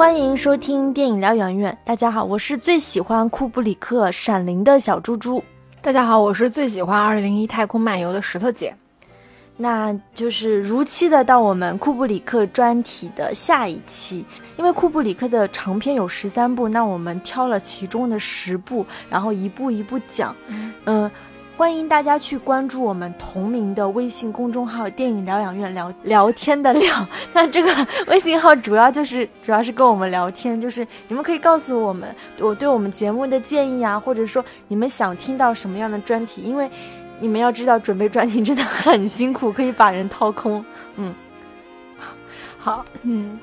欢迎收听电影疗养院。大家好，我是最喜欢库布里克《闪灵》的小猪猪。大家好，我是最喜欢《二零零一太空漫游》的石头姐。那就是如期的到我们库布里克专题的下一期，因为库布里克的长篇有十三部，那我们挑了其中的十部，然后一步一步讲。嗯。欢迎大家去关注我们同名的微信公众号“电影疗养院”，聊聊天的聊。那这个微信号主要就是主要是跟我们聊天，就是你们可以告诉我们我对我们节目的建议啊，或者说你们想听到什么样的专题。因为你们要知道，准备专题真的很辛苦，可以把人掏空。嗯，好，嗯。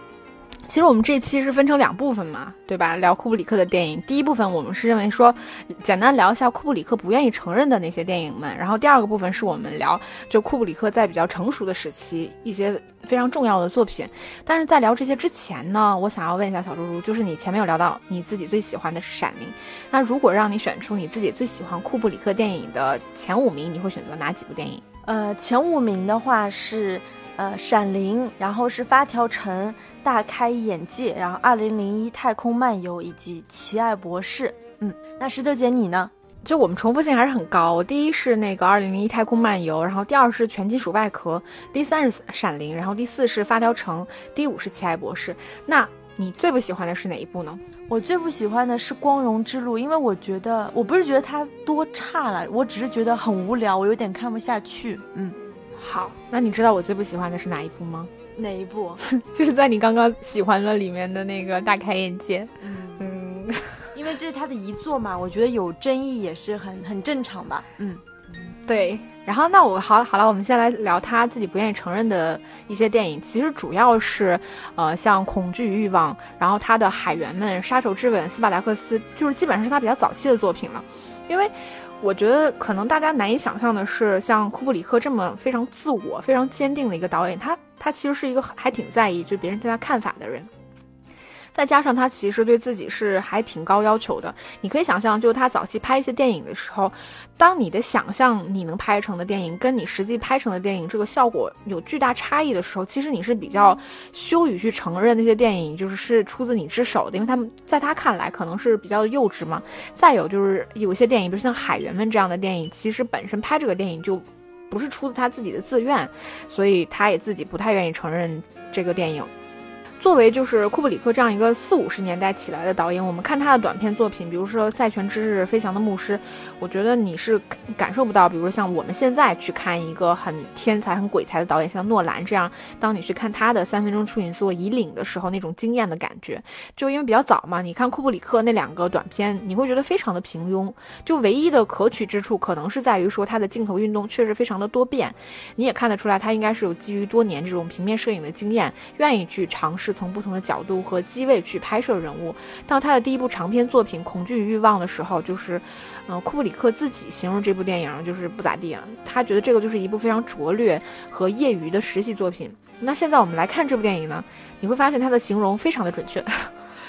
其实我们这期是分成两部分嘛，对吧？聊库布里克的电影。第一部分我们是认为说，简单聊一下库布里克不愿意承认的那些电影们。然后第二个部分是我们聊，就库布里克在比较成熟的时期一些非常重要的作品。但是在聊这些之前呢，我想要问一下小猪猪，就是你前面有聊到你自己最喜欢的是《闪灵》，那如果让你选出你自己最喜欢库布里克电影的前五名，你会选择哪几部电影？呃，前五名的话是。呃，闪灵，然后是发条城，大开眼界，然后二零零一太空漫游以及奇爱博士。嗯，那石头姐你呢？就我们重复性还是很高。第一是那个二零零一太空漫游，然后第二是全金属外壳，第三是闪灵，然后第四是发条城，第五是奇爱博士。那你最不喜欢的是哪一部呢？我最不喜欢的是光荣之路，因为我觉得我不是觉得它多差了，我只是觉得很无聊，我有点看不下去。嗯。好，那你知道我最不喜欢的是哪一部吗？哪一部？就是在你刚刚喜欢的里面的那个大开眼界。嗯，因为这是他的遗作嘛，我觉得有争议也是很很正常吧。嗯，对。然后那我好好了，我们先来聊他自己不愿意承认的一些电影。其实主要是，呃，像《恐惧与欲望》，然后他的《海员们》《杀手之吻》《斯巴达克斯》，就是基本上是他比较早期的作品了，因为。我觉得可能大家难以想象的是，像库布里克这么非常自我、非常坚定的一个导演，他他其实是一个还挺在意就别人对他看法的人。再加上他其实对自己是还挺高要求的，你可以想象，就他早期拍一些电影的时候，当你的想象你能拍成的电影跟你实际拍成的电影这个效果有巨大差异的时候，其实你是比较羞于去承认那些电影就是是出自你之手的，因为他们在他看来可能是比较幼稚嘛。再有就是有些电影，比如像《海员们》这样的电影，其实本身拍这个电影就不是出自他自己的自愿，所以他也自己不太愿意承认这个电影。作为就是库布里克这样一个四五十年代起来的导演，我们看他的短片作品，比如说《赛权之日》《飞翔的牧师》，我觉得你是感受不到，比如说像我们现在去看一个很天才、很鬼才的导演，像诺兰这样，当你去看他的《三分钟处女作以领》的时候，那种惊艳的感觉，就因为比较早嘛。你看库布里克那两个短片，你会觉得非常的平庸，就唯一的可取之处，可能是在于说他的镜头运动确实非常的多变，你也看得出来，他应该是有基于多年这种平面摄影的经验，愿意去尝试。是从不同的角度和机位去拍摄人物。到他的第一部长篇作品《恐惧与欲望》的时候，就是，嗯，库布里克自己形容这部电影就是不咋地啊。他觉得这个就是一部非常拙劣和业余的实习作品。那现在我们来看这部电影呢，你会发现他的形容非常的准确。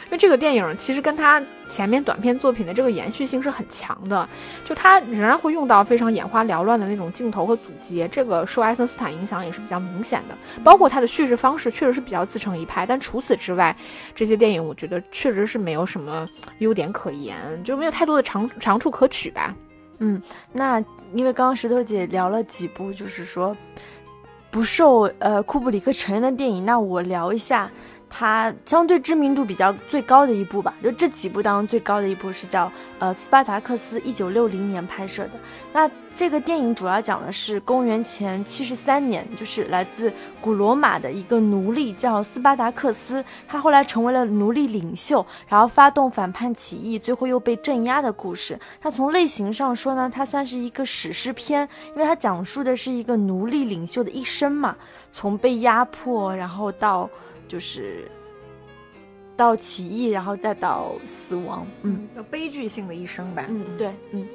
因为这个电影其实跟他前面短片作品的这个延续性是很强的，就他仍然会用到非常眼花缭乱的那种镜头和组接，这个受爱森斯坦影响也是比较明显的。包括他的叙事方式确实是比较自成一派，但除此之外，这些电影我觉得确实是没有什么优点可言，就没有太多的长长处可取吧。嗯，那因为刚刚石头姐聊了几部，就是说不受呃库布里克承认的电影，那我聊一下。它相对知名度比较最高的一部吧，就这几部当中最高的一部是叫呃《斯巴达克斯》，一九六零年拍摄的。那这个电影主要讲的是公元前七十三年，就是来自古罗马的一个奴隶叫斯巴达克斯，他后来成为了奴隶领袖，然后发动反叛起义，最后又被镇压的故事。它从类型上说呢，它算是一个史诗片，因为它讲述的是一个奴隶领袖的一生嘛，从被压迫，然后到。就是到起义，然后再到死亡，嗯，悲剧性的一生吧。嗯，对，嗯，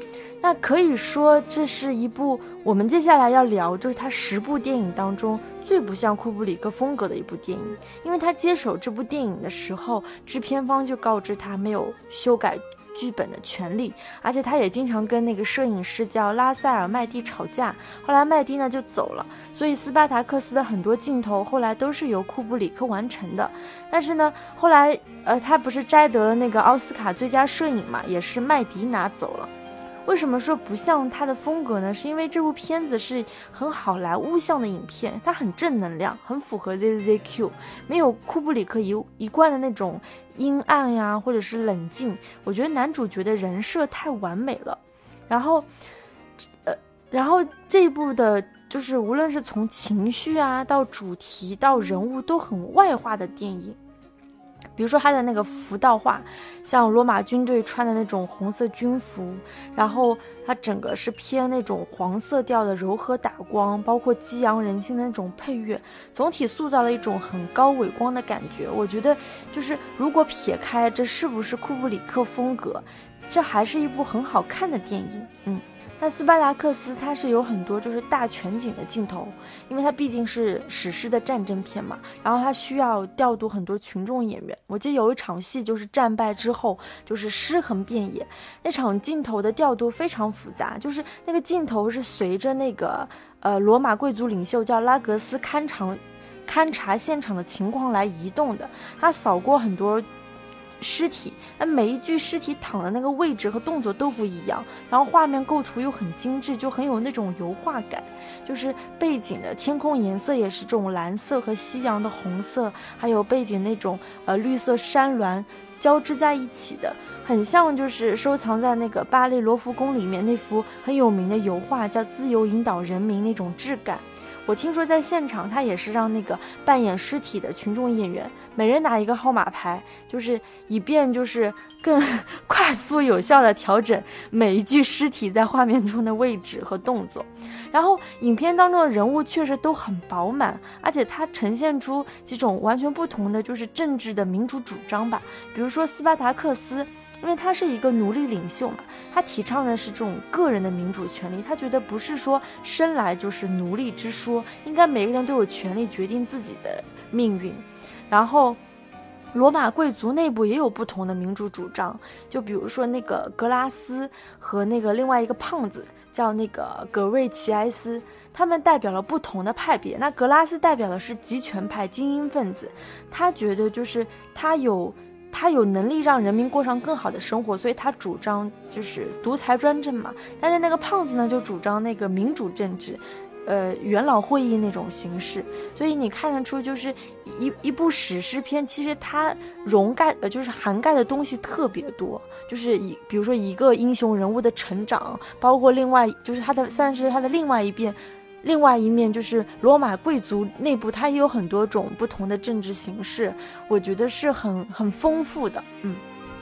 那可以说这是一部我们接下来要聊，就是他十部电影当中最不像库布里克风格的一部电影。因为他接手这部电影的时候，制片方就告知他没有修改剧本的权利，而且他也经常跟那个摄影师叫拉塞尔麦蒂吵架。后来麦蒂呢就走了，所以斯巴达克斯的很多镜头后来都是由库布里克完成的。但是呢，后来呃他不是摘得了那个奥斯卡最佳摄影嘛，也是麦迪拿走了。为什么说不像他的风格呢？是因为这部片子是很好莱坞向的影片，它很正能量，很符合 ZZQ，没有库布里克一一贯的那种阴暗呀，或者是冷静。我觉得男主角的人设太完美了，然后，呃，然后这一部的，就是无论是从情绪啊，到主题，到人物，都很外化的电影。比如说他的那个服道画，像罗马军队穿的那种红色军服，然后它整个是偏那种黄色调的柔和打光，包括激扬人心的那种配乐，总体塑造了一种很高伟光的感觉。我觉得，就是如果撇开这是不是库布里克风格，这还是一部很好看的电影。嗯。那斯巴达克斯它是有很多就是大全景的镜头，因为它毕竟是史诗的战争片嘛，然后它需要调度很多群众演员。我记得有一场戏就是战败之后就是尸横遍野，那场镜头的调度非常复杂，就是那个镜头是随着那个呃罗马贵族领袖叫拉格斯勘察勘察现场的情况来移动的，他扫过很多。尸体，那每一具尸体躺的那个位置和动作都不一样，然后画面构图又很精致，就很有那种油画感。就是背景的天空颜色也是这种蓝色和夕阳的红色，还有背景那种呃绿色山峦交织在一起的，很像就是收藏在那个巴黎罗浮宫里面那幅很有名的油画，叫《自由引导人民》那种质感。我听说在现场他也是让那个扮演尸体的群众演员。每人拿一个号码牌，就是以便就是更 快速有效的调整每一具尸体在画面中的位置和动作。然后影片当中的人物确实都很饱满，而且它呈现出几种完全不同的就是政治的民主主张吧。比如说斯巴达克斯，因为他是一个奴隶领袖嘛，他提倡的是这种个人的民主权利，他觉得不是说生来就是奴隶之说，应该每个人都有权利决定自己的命运。然后，罗马贵族内部也有不同的民主主张，就比如说那个格拉斯和那个另外一个胖子叫那个格瑞奇埃斯，他们代表了不同的派别。那格拉斯代表的是集权派精英分子，他觉得就是他有他有能力让人民过上更好的生活，所以他主张就是独裁专政嘛。但是那个胖子呢，就主张那个民主政治。呃，元老会议那种形式，所以你看得出，就是一一部史诗片，其实它容盖呃，就是涵盖的东西特别多，就是一比如说一个英雄人物的成长，包括另外就是他的算是他的另外一边，另外一面就是罗马贵族内部，它也有很多种不同的政治形式，我觉得是很很丰富的，嗯。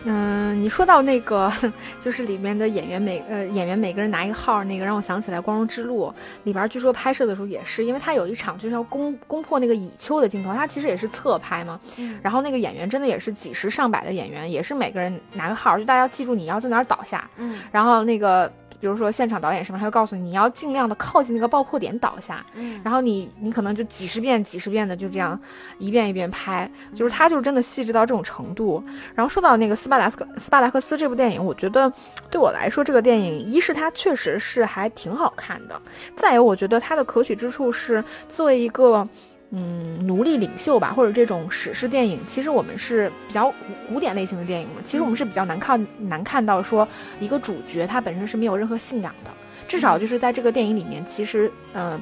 嗯，你说到那个，就是里面的演员每呃演员每个人拿一个号，那个让我想起来《光荣之路》里边，据说拍摄的时候也是，因为他有一场就是要攻攻破那个蚁丘的镜头，他其实也是侧拍嘛。然后那个演员真的也是几十上百的演员，也是每个人拿个号，就大家记住你要在哪儿倒下。嗯，然后那个。比如说现场导演什么，他会告诉你，你要尽量的靠近那个爆破点倒下，嗯，然后你你可能就几十遍几十遍的就这样一遍一遍拍，就是他就是真的细致到这种程度。然后说到那个斯巴达斯斯巴达克斯这部电影，我觉得对我来说这个电影，一是它确实是还挺好看的，再有我觉得它的可取之处是作为一个。嗯，奴隶领袖吧，或者这种史诗电影，其实我们是比较古古典类型的电影嘛。其实我们是比较难看难看到说一个主角他本身是没有任何信仰的，至少就是在这个电影里面，其实嗯，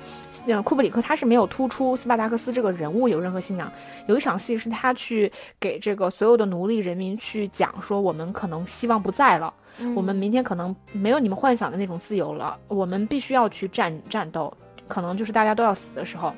库布里克他是没有突出斯巴达克斯这个人物有任何信仰。有一场戏是他去给这个所有的奴隶人民去讲说，我们可能希望不在了，我们明天可能没有你们幻想的那种自由了，我们必须要去战战斗，可能就是大家都要死的时候。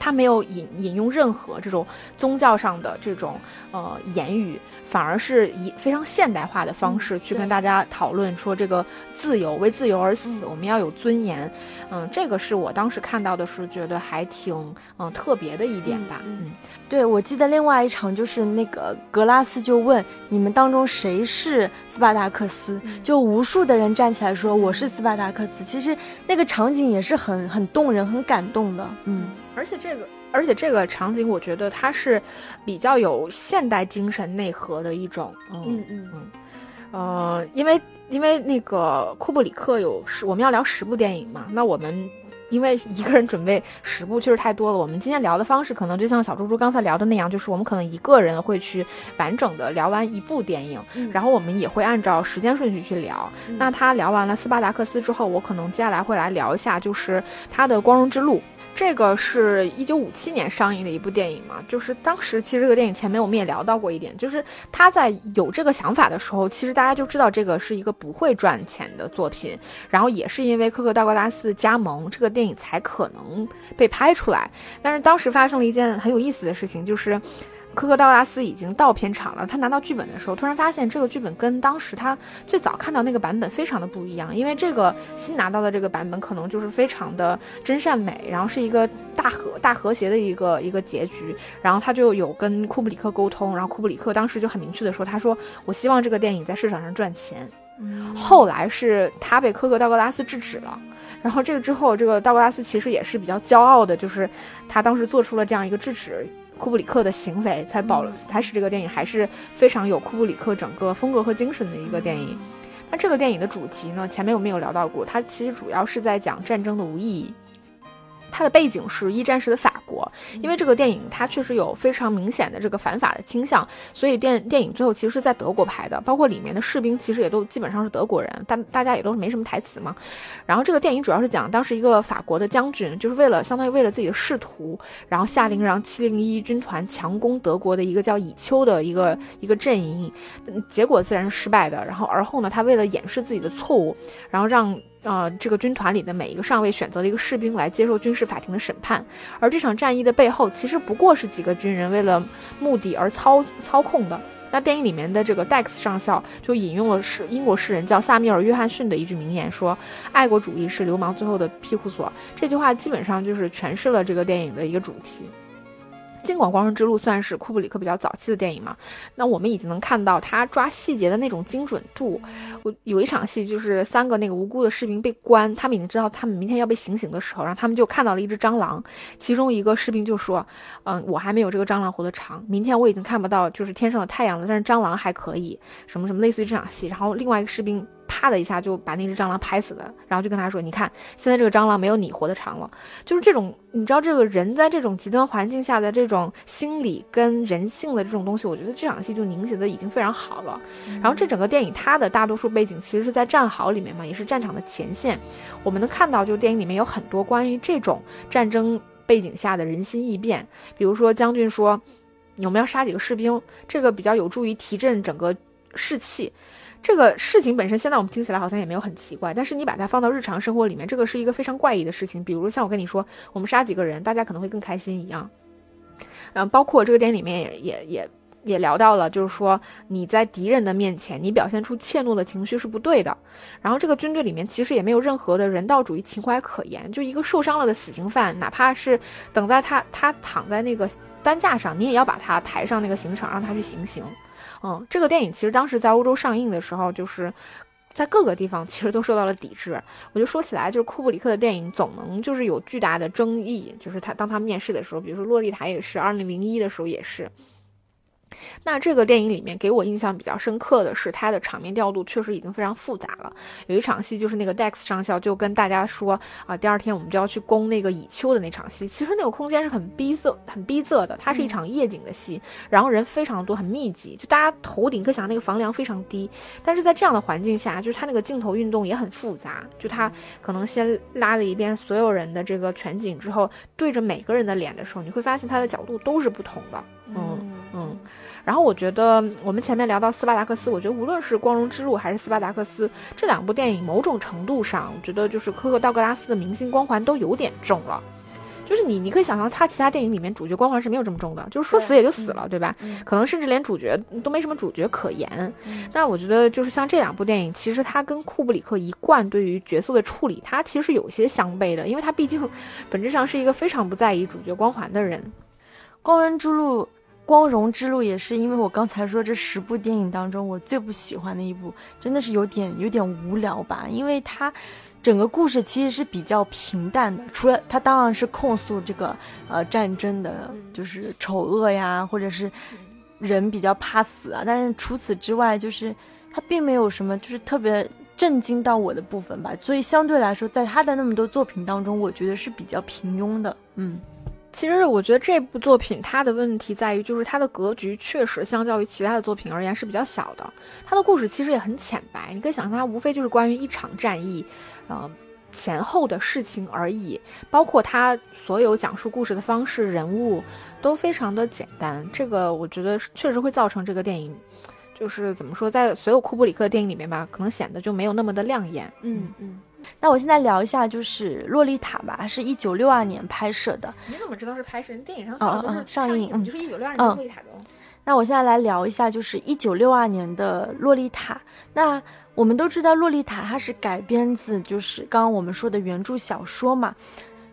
他没有引引用任何这种宗教上的这种呃言语，反而是以非常现代化的方式去跟大家讨论说这个自由，为自由而死，我们要有尊严。嗯，这个是我当时看到的是觉得还挺嗯特别的一点吧。嗯，对，我记得另外一场就是那个格拉斯就问你们当中谁是斯巴达克斯，就无数的人站起来说我是斯巴达克斯。其实那个场景也是很很动人、很感动的。嗯。而且这个，而且这个场景，我觉得它是比较有现代精神内核的一种，嗯嗯嗯。呃，因为因为那个库布里克有十，我们要聊十部电影嘛，那我们。因为一个人准备十部确实太多了，我们今天聊的方式可能就像小猪猪刚才聊的那样，就是我们可能一个人会去完整的聊完一部电影，然后我们也会按照时间顺序去聊。那他聊完了斯巴达克斯之后，我可能接下来会来聊一下，就是他的光荣之路。这个是一九五七年上映的一部电影嘛，就是当时其实这个电影前面我们也聊到过一点，就是他在有这个想法的时候，其实大家就知道这个是一个不会赚钱的作品，然后也是因为科克道格拉斯加盟，这个电影才可能被拍出来。但是当时发生了一件很有意思的事情，就是。科克道拉斯已经到片场了。他拿到剧本的时候，突然发现这个剧本跟当时他最早看到那个版本非常的不一样。因为这个新拿到的这个版本可能就是非常的真善美，然后是一个大和大和谐的一个一个结局。然后他就有跟库布里克沟通，然后库布里克当时就很明确的说：“他说我希望这个电影在市场上赚钱。”后来是他被科克道格拉斯制止了。然后这个之后，这个道格拉斯其实也是比较骄傲的，就是他当时做出了这样一个制止。库布里克的行为才保了，才使这个电影还是非常有库布里克整个风格和精神的一个电影。那这个电影的主题呢？前面我们有聊到过，它其实主要是在讲战争的无意义。它的背景是一战时的法国，因为这个电影它确实有非常明显的这个反法的倾向，所以电电影最后其实是在德国拍的，包括里面的士兵其实也都基本上是德国人，但大家也都是没什么台词嘛。然后这个电影主要是讲当时一个法国的将军，就是为了相当于为了自己的仕途，然后下令让七零一军团强攻德国的一个叫以丘的一个一个阵营，结果自然是失败的。然后而后呢，他为了掩饰自己的错误，然后让。啊，这个军团里的每一个上尉选择了一个士兵来接受军事法庭的审判，而这场战役的背后，其实不过是几个军人为了目的而操操控的。那电影里面的这个 Dex 上校就引用了是英国诗人叫萨缪尔·约翰逊的一句名言，说：“爱国主义是流氓最后的庇护所。”这句话基本上就是诠释了这个电影的一个主题。尽管《光荣之路》算是库布里克比较早期的电影嘛，那我们已经能看到他抓细节的那种精准度。我有一场戏，就是三个那个无辜的士兵被关，他们已经知道他们明天要被行刑的时候，然后他们就看到了一只蟑螂，其中一个士兵就说：“嗯，我还没有这个蟑螂活得长，明天我已经看不到就是天上的太阳了，但是蟑螂还可以。”什么什么类似于这场戏，然后另外一个士兵。啪的一下就把那只蟑螂拍死了，然后就跟他说：“你看，现在这个蟑螂没有你活得长了。”就是这种，你知道，这个人在这种极端环境下的这种心理跟人性的这种东西，我觉得这场戏就凝结的已经非常好了。然后这整个电影它的大多数背景其实是在战壕里面嘛，也是战场的前线。我们能看到，就电影里面有很多关于这种战争背景下的人心异变，比如说将军说：“我们要杀几个士兵，这个比较有助于提振整个士气。”这个事情本身，现在我们听起来好像也没有很奇怪，但是你把它放到日常生活里面，这个是一个非常怪异的事情。比如像我跟你说，我们杀几个人，大家可能会更开心一样。嗯，包括这个电影里面也也也也聊到了，就是说你在敌人的面前，你表现出怯懦的情绪是不对的。然后这个军队里面其实也没有任何的人道主义情怀可言，就一个受伤了的死刑犯，哪怕是等在他他躺在那个担架上，你也要把他抬上那个刑场，让他去行刑。嗯，这个电影其实当时在欧洲上映的时候，就是在各个地方其实都受到了抵制。我就说起来，就是库布里克的电影总能就是有巨大的争议，就是他当他面试的时候，比如说《洛丽塔》也是，二零零一的时候也是。那这个电影里面给我印象比较深刻的是，它的场面调度确实已经非常复杂了。有一场戏就是那个 Dex 上校就跟大家说啊，第二天我们就要去攻那个蚁丘的那场戏。其实那个空间是很逼仄、很逼仄的，它是一场夜景的戏，然后人非常多，很密集，就大家头顶可想那个房梁非常低。但是在这样的环境下，就是它那个镜头运动也很复杂，就它可能先拉了一遍所有人的这个全景之后，对着每个人的脸的时候，你会发现它的角度都是不同的。嗯嗯。然后我觉得，我们前面聊到斯巴达克斯，我觉得无论是《光荣之路》还是《斯巴达克斯》这两部电影，某种程度上，我觉得就是科克道格拉斯的明星光环都有点重了。就是你，你可以想象他其他电影里面主角光环是没有这么重的，就是说死也就死了，对吧？可能甚至连主角都没什么主角可言。那我觉得就是像这两部电影，其实他跟库布里克一贯对于角色的处理，他其实是有些相悖的，因为他毕竟本质上是一个非常不在意主角光环的人。光荣之路。光荣之路也是因为我刚才说这十部电影当中我最不喜欢的一部，真的是有点有点无聊吧，因为它整个故事其实是比较平淡的，除了它当然是控诉这个呃战争的，就是丑恶呀，或者是人比较怕死啊，但是除此之外就是它并没有什么就是特别震惊到我的部分吧，所以相对来说，在他的那么多作品当中，我觉得是比较平庸的。嗯，其实我觉得这部作品它的问题在于，就是它的格局确实相较于其他的作品而言是比较小的，它的故事其实也很浅白，你可以想象它无非就是关于一场战役，呃。前后的事情而已，包括它所有讲述故事的方式、人物都非常的简单。这个我觉得确实会造成这个电影，就是怎么说，在所有库布里克的电影里面吧，可能显得就没有那么的亮眼。嗯嗯。那我现在聊一下，就是《洛丽塔》吧，是一九六二年拍摄的。你怎么知道是拍摄？电影上嗯嗯上映，嗯，就是一九六二年《洛丽塔》的。那我现在来聊一下，就是一九六二年的《洛丽塔》。那我们都知道，《洛丽塔》它是改编自就是刚刚我们说的原著小说嘛。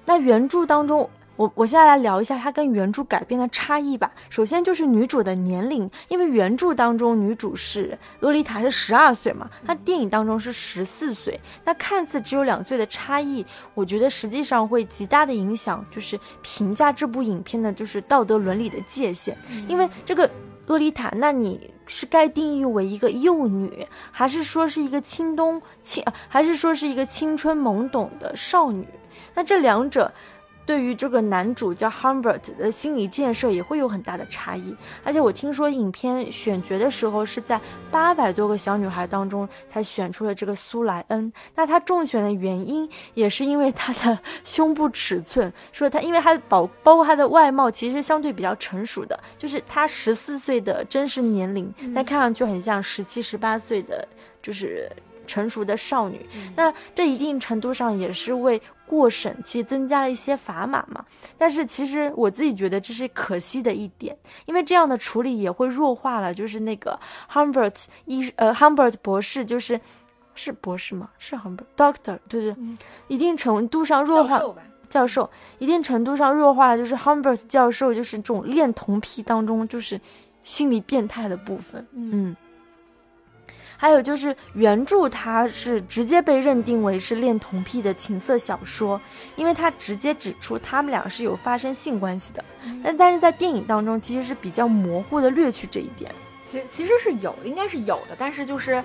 那原著当中，我我现在来聊一下它跟原著改编的差异吧。首先就是女主的年龄，因为原著当中女主是洛丽塔是十二岁嘛，那电影当中是十四岁。那看似只有两岁的差异，我觉得实际上会极大的影响，就是评价这部影片的就是道德伦理的界限，因为这个。洛丽塔，那你是该定义为一个幼女，还是说是一个青冬青，还是说是一个青春懵懂的少女？那这两者。对于这个男主叫 Humbert 的心理建设也会有很大的差异，而且我听说影片选角的时候是在八百多个小女孩当中才选出了这个苏莱恩。那她中选的原因也是因为她的胸部尺寸，说她因为她包包括她的外貌其实相对比较成熟的，就是她十四岁的真实年龄，但看上去很像十七十八岁的，就是。成熟的少女，那这一定程度上也是为过审期增加了一些砝码嘛。但是其实我自己觉得这是可惜的一点，因为这样的处理也会弱化了，就是那个 Humbert 医呃 Humbert 博士，就是是博士吗？是 Humbert Doctor 对对，一定程度上弱化教授，一定程度上弱化了，就是 Humbert 教授就是这种恋童癖当中就是心理变态的部分，嗯。还有就是原著，它是直接被认定为是恋童癖的情色小说，因为它直接指出他们俩是有发生性关系的。但但是在电影当中，其实是比较模糊的略去这一点。其其实是有，应该是有的，但是就是。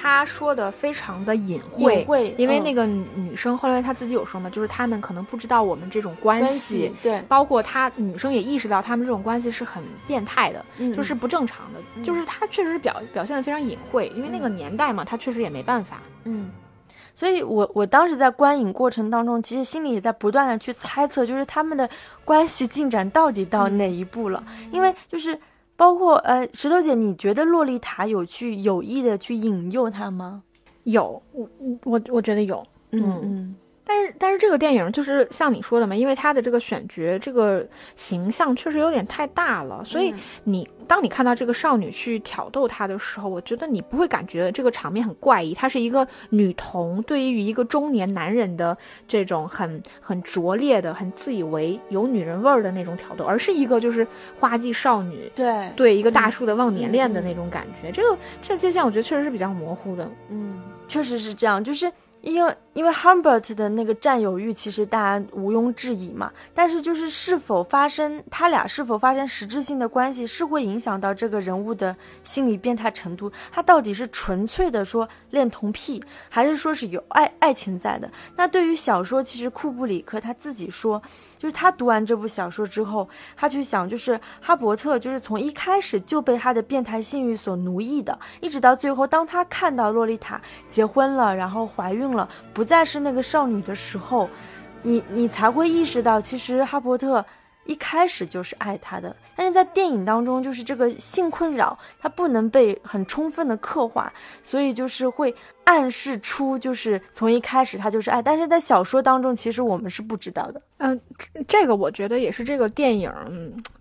他说的非常的隐晦，因为那个女生后来她自己有说嘛，就是他们可能不知道我们这种关系，对，包括她女生也意识到他们这种关系是很变态的，就是不正常的，就是她确实是表表现的非常隐晦，因为那个年代嘛，她确实也没办法，嗯，所以我我当时在观影过程当中，其实心里也在不断的去猜测，就是他们的关系进展到底到哪一步了，因为就是。包括呃，石头姐，你觉得洛丽塔有去有意的去引诱他吗？有，我我我觉得有，嗯嗯。但是但是这个电影就是像你说的嘛，因为他的这个选角这个形象确实有点太大了，所以你当你看到这个少女去挑逗他的时候，我觉得你不会感觉这个场面很怪异。她是一个女童对于一个中年男人的这种很很拙劣的、很自以为有女人味儿的那种挑逗，而是一个就是花季少女对对一个大叔的忘年恋的那种感觉。这个这界限我觉得确实是比较模糊的。嗯，确实是这样，就是。因为因为 Humbert 的那个占有欲，其实大家毋庸置疑嘛。但是就是是否发生他俩是否发生实质性的关系，是会影响到这个人物的心理变态程度。他到底是纯粹的说恋童癖，还是说是有爱爱情在的？那对于小说，其实库布里克他自己说。就是他读完这部小说之后，他就想，就是哈伯特，就是从一开始就被他的变态性欲所奴役的，一直到最后，当他看到洛丽塔结婚了，然后怀孕了，不再是那个少女的时候，你你才会意识到，其实哈伯特。一开始就是爱他的，但是在电影当中，就是这个性困扰，他不能被很充分的刻画，所以就是会暗示出，就是从一开始他就是爱，但是在小说当中，其实我们是不知道的。嗯，这个我觉得也是这个电影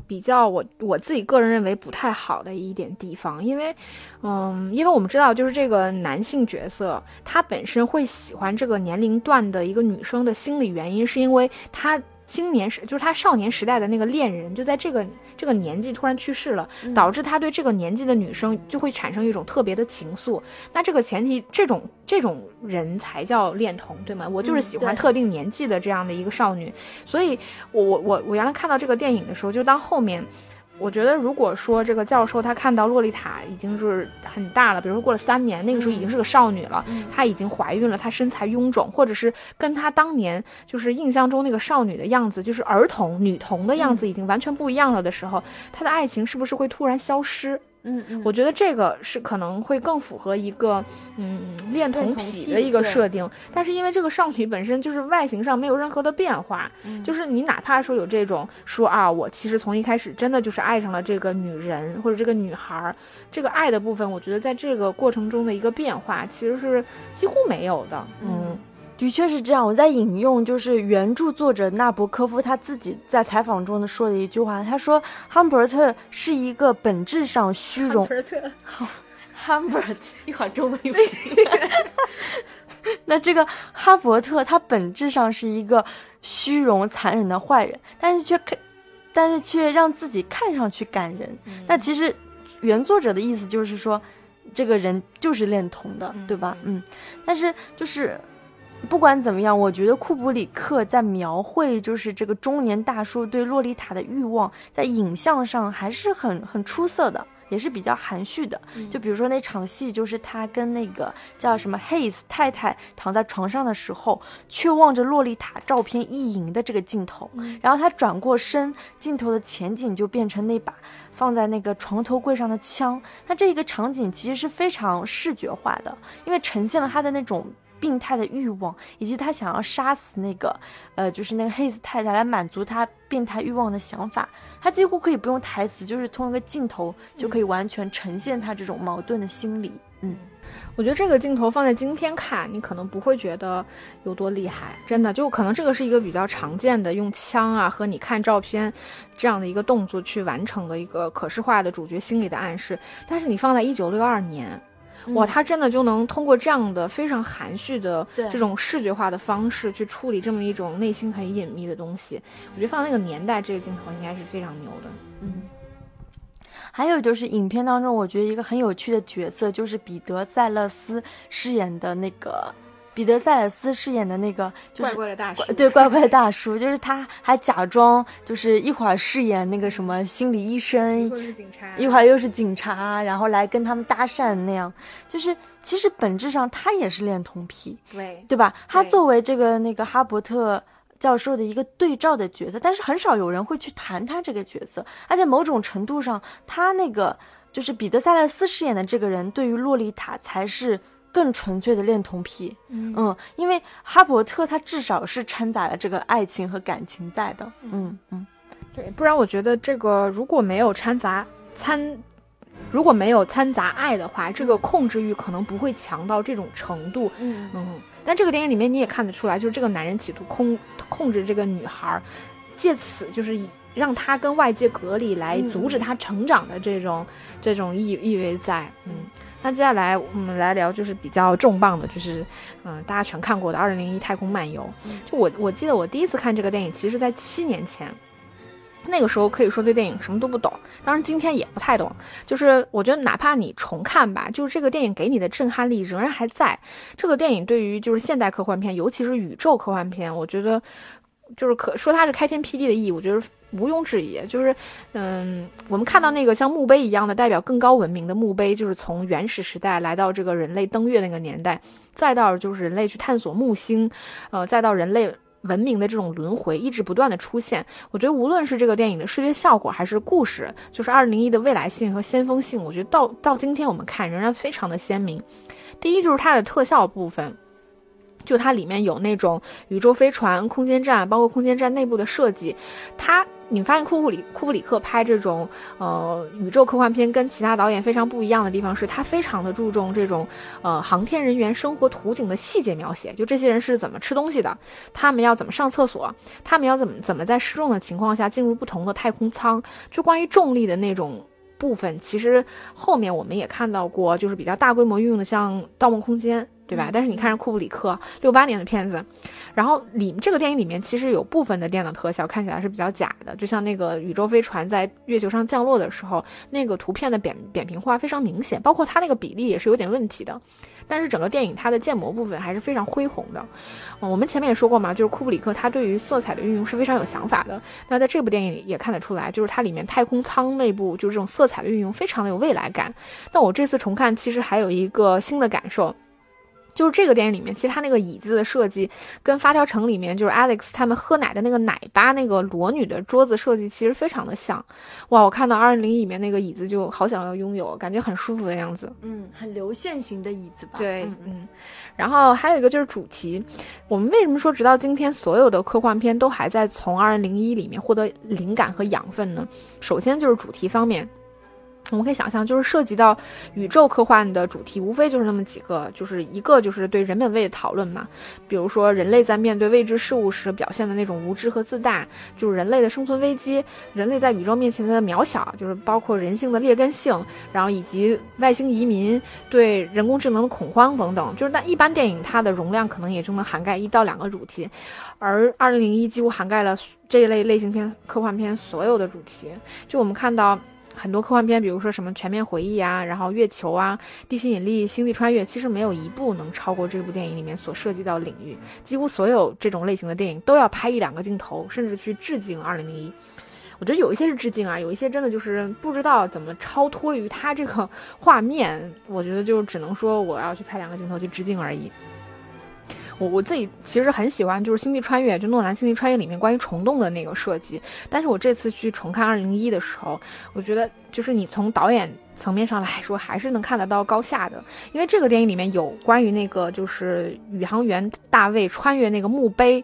比较我我自己个人认为不太好的一点地方，因为，嗯，因为我们知道，就是这个男性角色他本身会喜欢这个年龄段的一个女生的心理原因，是因为他。青年时就是他少年时代的那个恋人，就在这个这个年纪突然去世了，导致他对这个年纪的女生就会产生一种特别的情愫。那这个前提，这种这种人才叫恋童，对吗？我就是喜欢特定年纪的这样的一个少女。所以，我我我我原来看到这个电影的时候，就当后面。我觉得，如果说这个教授他看到洛丽塔已经是很大了，比如说过了三年，那个时候已经是个少女了，她已经怀孕了，她身材臃肿，或者是跟她当年就是印象中那个少女的样子，就是儿童女童的样子已经完全不一样了的时候，她的爱情是不是会突然消失？嗯嗯，我觉得这个是可能会更符合一个嗯恋童癖的一个设定，但是因为这个少女本身就是外形上没有任何的变化，就是你哪怕说有这种说啊，我其实从一开始真的就是爱上了这个女人或者这个女孩，这个爱的部分，我觉得在这个过程中的一个变化其实是几乎没有的，嗯。的确是这样，我在引用就是原著作者纳博科夫他自己在采访中的说的一句话，他说：“汉伯特是一个本质上虚荣。”好，汉伯特 一会儿中文对。那这个哈伯特他本质上是一个虚荣残忍的坏人，但是却看，但是却让自己看上去感人。那其实原作者的意思就是说，这个人就是恋童的，对吧？嗯，但是就是。不管怎么样，我觉得库布里克在描绘就是这个中年大叔对洛丽塔的欲望，在影像上还是很很出色的，也是比较含蓄的。就比如说那场戏，就是他跟那个叫什么 Hayes 太太躺在床上的时候，却望着洛丽塔照片意淫的这个镜头，然后他转过身，镜头的前景就变成那把放在那个床头柜上的枪。那这一个场景其实是非常视觉化的，因为呈现了他的那种。病态的欲望，以及他想要杀死那个，呃，就是那个黑斯太太来满足他变态欲望的想法，他几乎可以不用台词，就是通过个镜头就可以完全呈现他这种矛盾的心理。嗯，我觉得这个镜头放在今天看，你可能不会觉得有多厉害，真的，就可能这个是一个比较常见的用枪啊和你看照片这样的一个动作去完成的一个可视化的主角心理的暗示，但是你放在一九六二年。哇，他真的就能通过这样的非常含蓄的这种视觉化的方式去处理这么一种内心很隐秘的东西。我觉得放在那个年代，这个镜头应该是非常牛的。嗯，还有就是影片当中，我觉得一个很有趣的角色就是彼得·塞勒斯饰演的那个。彼得·塞尔斯饰演的那个就是怪怪的大叔，对，怪怪的大叔，就是他还假装就是一会儿饰演那个什么心理医生，一会儿是警察，一会儿又是警察，然后来跟他们搭讪那样，就是其实本质上他也是恋童癖，对，对吧？他作为这个那个哈伯特教授的一个对照的角色，但是很少有人会去谈他这个角色，而且某种程度上，他那个就是彼得·塞勒斯饰演的这个人，对于洛丽塔才是。更纯粹的恋童癖，嗯，因为哈伯特他至少是掺杂了这个爱情和感情在的，嗯嗯，对，不然我觉得这个如果没有掺杂掺，如果没有掺杂爱的话，这个控制欲可能不会强到这种程度，嗯。嗯。但这个电影里面你也看得出来，就是这个男人企图控控制这个女孩，借此就是以让他跟外界隔离，来阻止他成长的这种这种意意味在，嗯。那接下来我们来聊，就是比较重磅的，就是，嗯，大家全看过的《二零零一太空漫游》。就我我记得我第一次看这个电影，其实在七年前，那个时候可以说对电影什么都不懂，当然今天也不太懂。就是我觉得哪怕你重看吧，就是这个电影给你的震撼力仍然还在。这个电影对于就是现代科幻片，尤其是宇宙科幻片，我觉得就是可说它是开天辟地的意义，我觉得。毋庸置疑，就是，嗯，我们看到那个像墓碑一样的代表更高文明的墓碑，就是从原始时代来到这个人类登月那个年代，再到就是人类去探索木星，呃，再到人类文明的这种轮回，一直不断的出现。我觉得无论是这个电影的视觉效果，还是故事，就是二零一的未来性和先锋性，我觉得到到今天我们看仍然非常的鲜明。第一就是它的特效部分。就它里面有那种宇宙飞船、空间站，包括空间站内部的设计。它，你发现库布里库布里克拍这种呃宇宙科幻片，跟其他导演非常不一样的地方是，他非常的注重这种呃航天人员生活图景的细节描写。就这些人是怎么吃东西的，他们要怎么上厕所，他们要怎么怎么在失重的情况下进入不同的太空舱。就关于重力的那种部分，其实后面我们也看到过，就是比较大规模运用的，像《盗梦空间》。对吧？但是你看，库布里克六八年的片子，然后里这个电影里面其实有部分的电脑特效看起来是比较假的，就像那个宇宙飞船在月球上降落的时候，那个图片的扁扁平化非常明显，包括它那个比例也是有点问题的。但是整个电影它的建模部分还是非常恢宏的。嗯，我们前面也说过嘛，就是库布里克他对于色彩的运用是非常有想法的。那在这部电影里也看得出来，就是它里面太空舱内部就是这种色彩的运用非常的有未来感。那我这次重看其实还有一个新的感受。就是这个电影里面，其实它那个椅子的设计跟《发条城》里面就是 Alex 他们喝奶的那个奶吧那个裸女的桌子设计其实非常的像。哇，我看到二零零里面那个椅子就好想要拥有，感觉很舒服的样子。嗯，很流线型的椅子吧？对，嗯。然后还有一个就是主题，我们为什么说直到今天所有的科幻片都还在从二零零一里面获得灵感和养分呢？首先就是主题方面。我们可以想象，就是涉及到宇宙科幻的主题，无非就是那么几个，就是一个就是对人本位的讨论嘛，比如说人类在面对未知事物时表现的那种无知和自大，就是人类的生存危机，人类在宇宙面前的渺小，就是包括人性的劣根性，然后以及外星移民对人工智能的恐慌等等。就是那一般电影它的容量可能也就能涵盖一到两个主题，而二零零一几乎涵盖了这一类类型片、科幻片所有的主题。就我们看到。很多科幻片，比如说什么《全面回忆》啊，然后《月球》啊，《地心引力》《星际穿越》，其实没有一部能超过这部电影里面所涉及到领域。几乎所有这种类型的电影都要拍一两个镜头，甚至去致敬《二零零一》。我觉得有一些是致敬啊，有一些真的就是不知道怎么超脱于它这个画面。我觉得就只能说我要去拍两个镜头去致敬而已。我我自己其实很喜欢，就是《星际穿越》，就诺兰《星际穿越》里面关于虫洞的那个设计。但是我这次去重看二零一的时候，我觉得就是你从导演层面上来说，还是能看得到高下的。因为这个电影里面有关于那个就是宇航员大卫穿越那个墓碑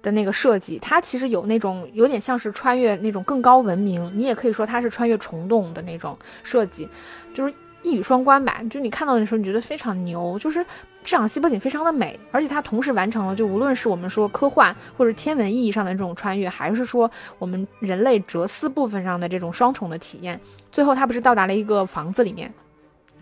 的那个设计，它其实有那种有点像是穿越那种更高文明，你也可以说它是穿越虫洞的那种设计，就是一语双关吧。就你看到的时候，你觉得非常牛，就是。这场戏不仅非常的美，而且它同时完成了，就无论是我们说科幻或者天文意义上的这种穿越，还是说我们人类哲思部分上的这种双重的体验。最后他不是到达了一个房子里面，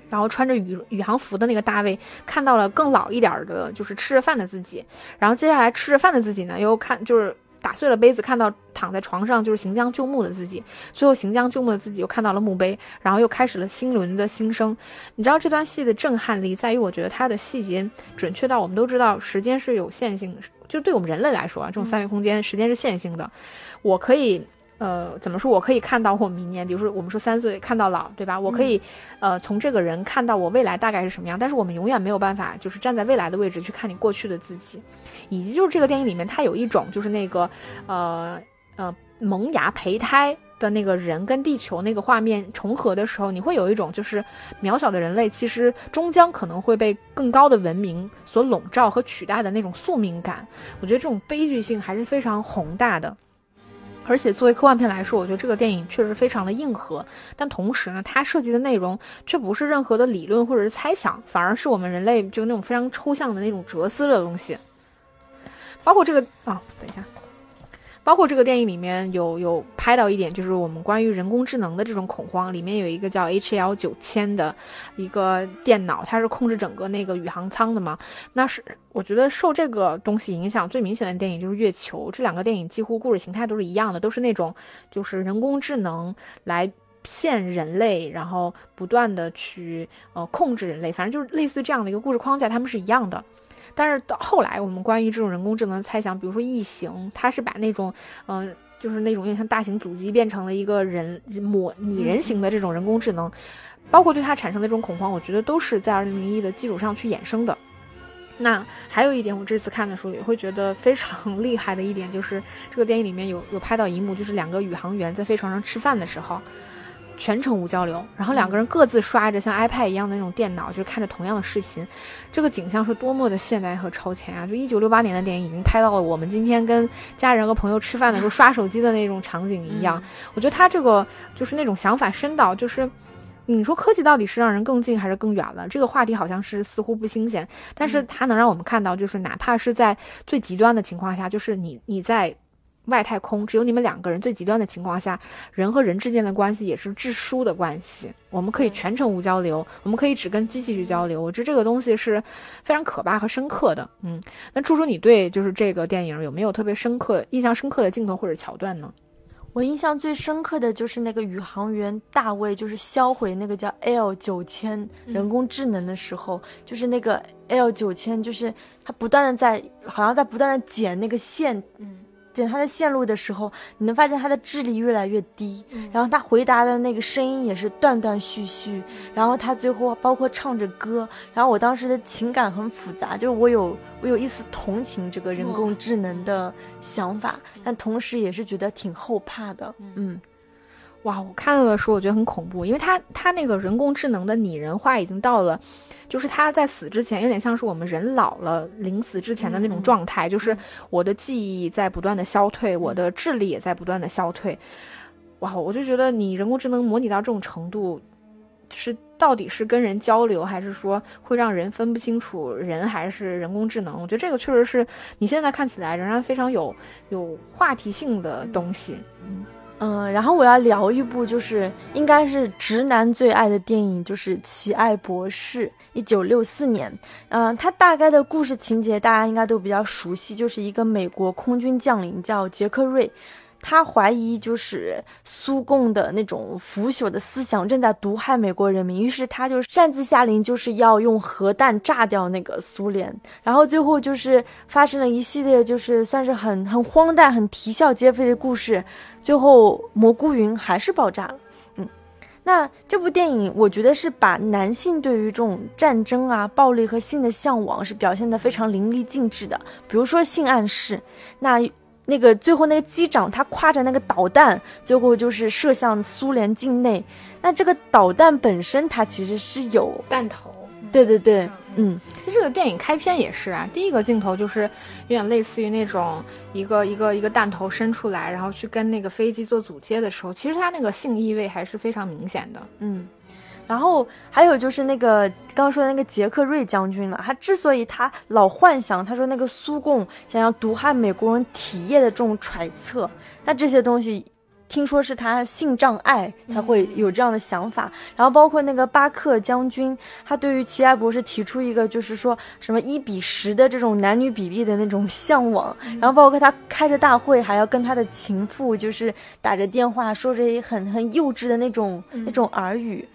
然后穿着宇宇航服的那个大卫看到了更老一点的，就是吃着饭的自己，然后接下来吃着饭的自己呢，又看就是。打碎了杯子，看到躺在床上就是行将就木的自己，最后行将就木的自己又看到了墓碑，然后又开始了新轮的新生。你知道这段戏的震撼力在于，我觉得它的细节准确到我们都知道时间是有限性，就对我们人类来说啊，这种三维空间时间是线性的，我可以。呃，怎么说？我可以看到我明年，比如说我们说三岁看到老，对吧？我可以，呃，从这个人看到我未来大概是什么样。但是我们永远没有办法，就是站在未来的位置去看你过去的自己，以及就是这个电影里面，它有一种就是那个，呃呃，萌芽胚胎的那个人跟地球那个画面重合的时候，你会有一种就是渺小的人类其实终将可能会被更高的文明所笼罩和取代的那种宿命感。我觉得这种悲剧性还是非常宏大的。而且作为科幻片来说，我觉得这个电影确实非常的硬核，但同时呢，它涉及的内容却不是任何的理论或者是猜想，反而是我们人类就那种非常抽象的那种哲思的东西，包括这个啊，等一下。包括这个电影里面有有拍到一点，就是我们关于人工智能的这种恐慌。里面有一个叫 H L 九千的一个电脑，它是控制整个那个宇航舱的嘛。那是我觉得受这个东西影响最明显的电影就是《月球》。这两个电影几乎故事形态都是一样的，都是那种就是人工智能来骗人类，然后不断的去呃控制人类，反正就是类似这样的一个故事框架，他们是一样的。但是到后来，我们关于这种人工智能的猜想，比如说异形，它是把那种，嗯，就是那种有点像大型主机变成了一个人模拟人形的这种人工智能，包括对它产生的这种恐慌，我觉得都是在二零零一的基础上去衍生的。那还有一点，我这次看的时候也会觉得非常 厉害的一点，就是这个电影里面有有拍到一幕，就是两个宇航员在飞船上吃饭的时候。全程无交流，然后两个人各自刷着像 iPad 一样的那种电脑，就是看着同样的视频，这个景象是多么的现代和超前啊！就一九六八年的电影已经拍到了我们今天跟家人和朋友吃饭的时候刷手机的那种场景一样。我觉得他这个就是那种想法深到，就是你说科技到底是让人更近还是更远了？这个话题好像是似乎不新鲜，但是它能让我们看到，就是哪怕是在最极端的情况下，就是你你在。外太空只有你们两个人，最极端的情况下，人和人之间的关系也是致疏的关系。我们可以全程无交流，我们可以只跟机器去交流。我觉得这个东西是非常可怕和深刻的。嗯，那猪猪，你对就是这个电影有没有特别深刻、印象深刻的镜头或者桥段呢？我印象最深刻的就是那个宇航员大卫，就是销毁那个叫 L 九千人工智能的时候，就是那个 L 九千，就是他不断的在，好像在不断的剪那个线，嗯。剪他的线路的时候，你能发现他的智力越来越低，然后他回答的那个声音也是断断续续，然后他最后包括唱着歌，然后我当时的情感很复杂，就是我有我有一丝同情这个人工智能的想法，但同时也是觉得挺后怕的，嗯。哇，我看到的时候我觉得很恐怖，因为他他那个人工智能的拟人化已经到了。就是他在死之前，有点像是我们人老了临死之前的那种状态，就是我的记忆在不断的消退，我的智力也在不断的消退。哇，我就觉得你人工智能模拟到这种程度，是到底是跟人交流，还是说会让人分不清楚人还是人工智能？我觉得这个确实是你现在看起来仍然非常有有话题性的东西。嗯。嗯，然后我要聊一部，就是应该是直男最爱的电影，就是《奇爱博士》，一九六四年。嗯，它大概的故事情节大家应该都比较熟悉，就是一个美国空军将领叫杰克瑞。他怀疑就是苏共的那种腐朽的思想正在毒害美国人民，于是他就擅自下令，就是要用核弹炸掉那个苏联。然后最后就是发生了一系列就是算是很很荒诞、很啼笑皆非的故事。最后蘑菇云还是爆炸了。嗯，那这部电影我觉得是把男性对于这种战争啊、暴力和性的向往是表现得非常淋漓尽致的。比如说性暗示，那。那个最后那个机长他挎着那个导弹，最后就是射向苏联境内。那这个导弹本身它其实是有弹头。对对对，嗯，其实这个电影开篇也是啊，第一个镜头就是有点类似于那种一个一个一个弹头伸出来，然后去跟那个飞机做阻接的时候，其实它那个性意味还是非常明显的。嗯。然后还有就是那个刚刚说的那个杰克瑞将军了，他之所以他老幻想，他说那个苏共想要毒害美国人体液的这种揣测，那这些东西听说是他性障碍才会有这样的想法。然后包括那个巴克将军，他对于奇爱博士提出一个就是说什么一比十的这种男女比例的那种向往。然后包括他开着大会还要跟他的情妇就是打着电话说着很很幼稚的那种那种耳语。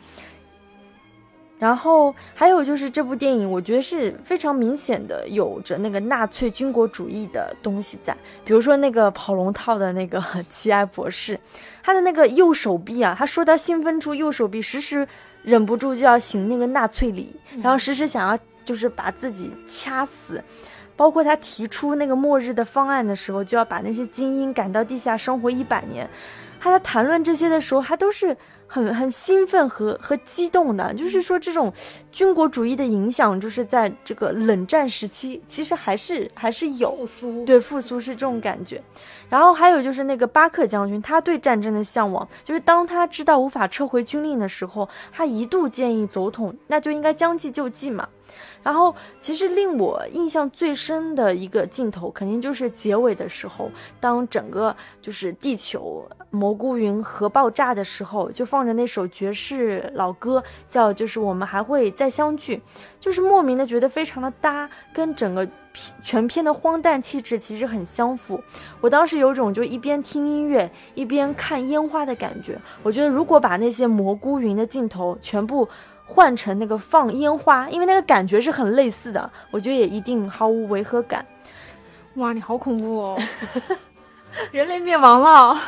然后还有就是这部电影，我觉得是非常明显的有着那个纳粹军国主义的东西在，比如说那个跑龙套的那个 奇埃博士，他的那个右手臂啊，他说他兴奋处右手臂时时忍不住就要行那个纳粹礼，然后时时想要就是把自己掐死，包括他提出那个末日的方案的时候，就要把那些精英赶到地下生活一百年，他在谈论这些的时候，他都是。很很兴奋和和激动的，就是说这种军国主义的影响，就是在这个冷战时期，其实还是还是有复苏，对复苏是这种感觉。然后还有就是那个巴克将军，他对战争的向往，就是当他知道无法撤回军令的时候，他一度建议总统，那就应该将计就计嘛。然后，其实令我印象最深的一个镜头，肯定就是结尾的时候，当整个就是地球蘑菇云核爆炸的时候，就放着那首爵士老歌，叫就是我们还会再相聚，就是莫名的觉得非常的搭，跟整个全片的荒诞气质其实很相符。我当时有种就一边听音乐一边看烟花的感觉。我觉得如果把那些蘑菇云的镜头全部。换成那个放烟花，因为那个感觉是很类似的，我觉得也一定毫无违和感。哇，你好恐怖哦！人类灭亡了，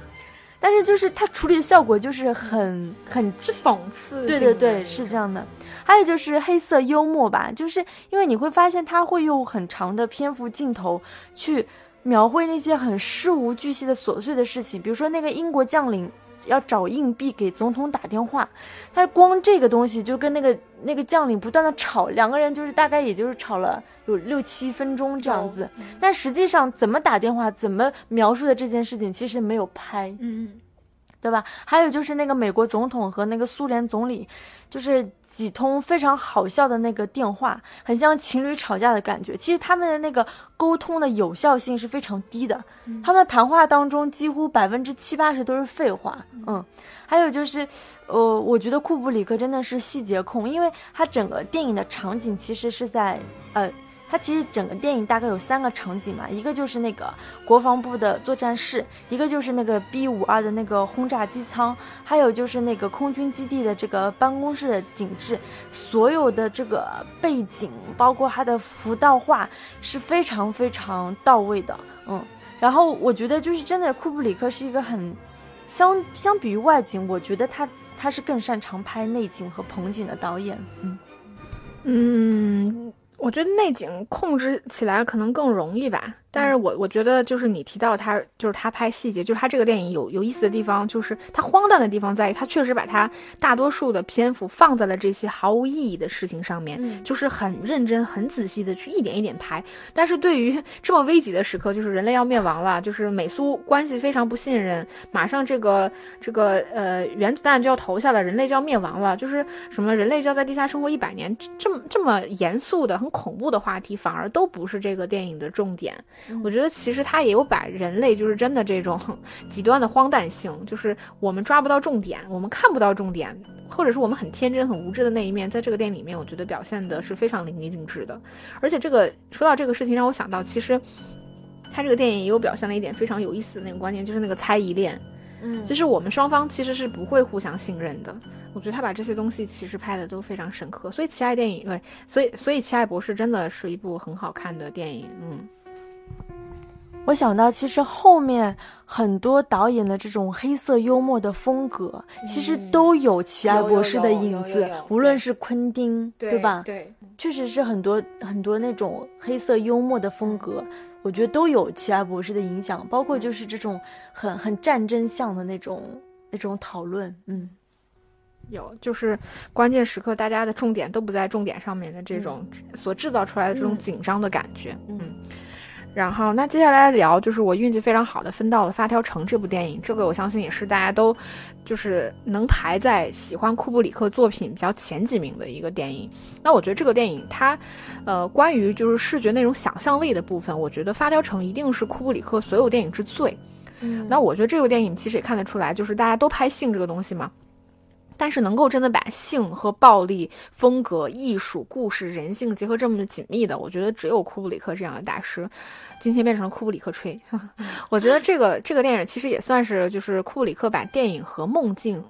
但是就是它处理的效果就是很很讽刺。对对对，是这样的。还有就是黑色幽默吧，就是因为你会发现他会用很长的篇幅镜头去描绘那些很事无巨细的琐碎的事情，比如说那个英国将领。要找硬币给总统打电话，他光这个东西就跟那个那个将领不断的吵，两个人就是大概也就是吵了有六七分钟这样子。但实际上怎么打电话，怎么描述的这件事情，其实没有拍，嗯，对吧？还有就是那个美国总统和那个苏联总理，就是。几通非常好笑的那个电话，很像情侣吵架的感觉。其实他们的那个沟通的有效性是非常低的，他们谈话当中几乎百分之七八十都是废话。嗯，还有就是，呃，我觉得库布里克真的是细节控，因为他整个电影的场景其实是在呃它其实整个电影大概有三个场景嘛，一个就是那个国防部的作战室，一个就是那个 B 五二的那个轰炸机舱，还有就是那个空军基地的这个办公室的景致，所有的这个背景，包括它的浮道画是非常非常到位的，嗯。然后我觉得就是真的，库布里克是一个很相相比于外景，我觉得他他是更擅长拍内景和棚景的导演，嗯嗯，我觉得内景控制起来可能更容易吧。但是我我觉得就是你提到他，就是他拍细节，就是他这个电影有有意思的地方，就是他荒诞的地方在于他确实把他大多数的篇幅放在了这些毫无意义的事情上面，就是很认真、很仔细的去一点一点拍。但是对于这么危急的时刻，就是人类要灭亡了，就是美苏关系非常不信任，马上这个这个呃原子弹就要投下了，人类就要灭亡了，就是什么人类就要在地下生活一百年，这么这么严肃的、很恐怖的话题，反而都不是这个电影的重点。我觉得其实他也有把人类就是真的这种 极端的荒诞性，就是我们抓不到重点，我们看不到重点，或者是我们很天真、很无知的那一面，在这个电影里面，我觉得表现的是非常淋漓尽致的。而且这个说到这个事情，让我想到，其实他这个电影也有表现了一点非常有意思的那个观念，就是那个猜疑链，嗯，就是我们双方其实是不会互相信任的。我觉得他把这些东西其实拍的都非常深刻，所以《奇爱电影》不是，所以所以《奇爱博士》真的是一部很好看的电影，嗯。我想到，其实后面很多导演的这种黑色幽默的风格，其实都有奇爱博士的影子。无论是昆汀，对吧？对，确实是很多很多那种黑色幽默的风格，我觉得都有奇爱博士的影响。包括就是这种很很战争向的那种那种讨论，嗯，有就是关键时刻大家的重点都不在重点上面的这种所制造出来的这种紧张的感觉，嗯。然后，那接下来聊就是我运气非常好的分到了《发条城》这部电影，这个我相信也是大家都，就是能排在喜欢库布里克作品比较前几名的一个电影。那我觉得这个电影它，呃，关于就是视觉那种想象力的部分，我觉得《发条城》一定是库布里克所有电影之最。嗯，那我觉得这个电影其实也看得出来，就是大家都拍性这个东西嘛。但是能够真的把性和暴力、风格、艺术、故事、人性结合这么紧密的，我觉得只有库布里克这样的大师。今天变成了库布里克吹，我觉得这个这个电影其实也算是就是库布里克把电影和梦境。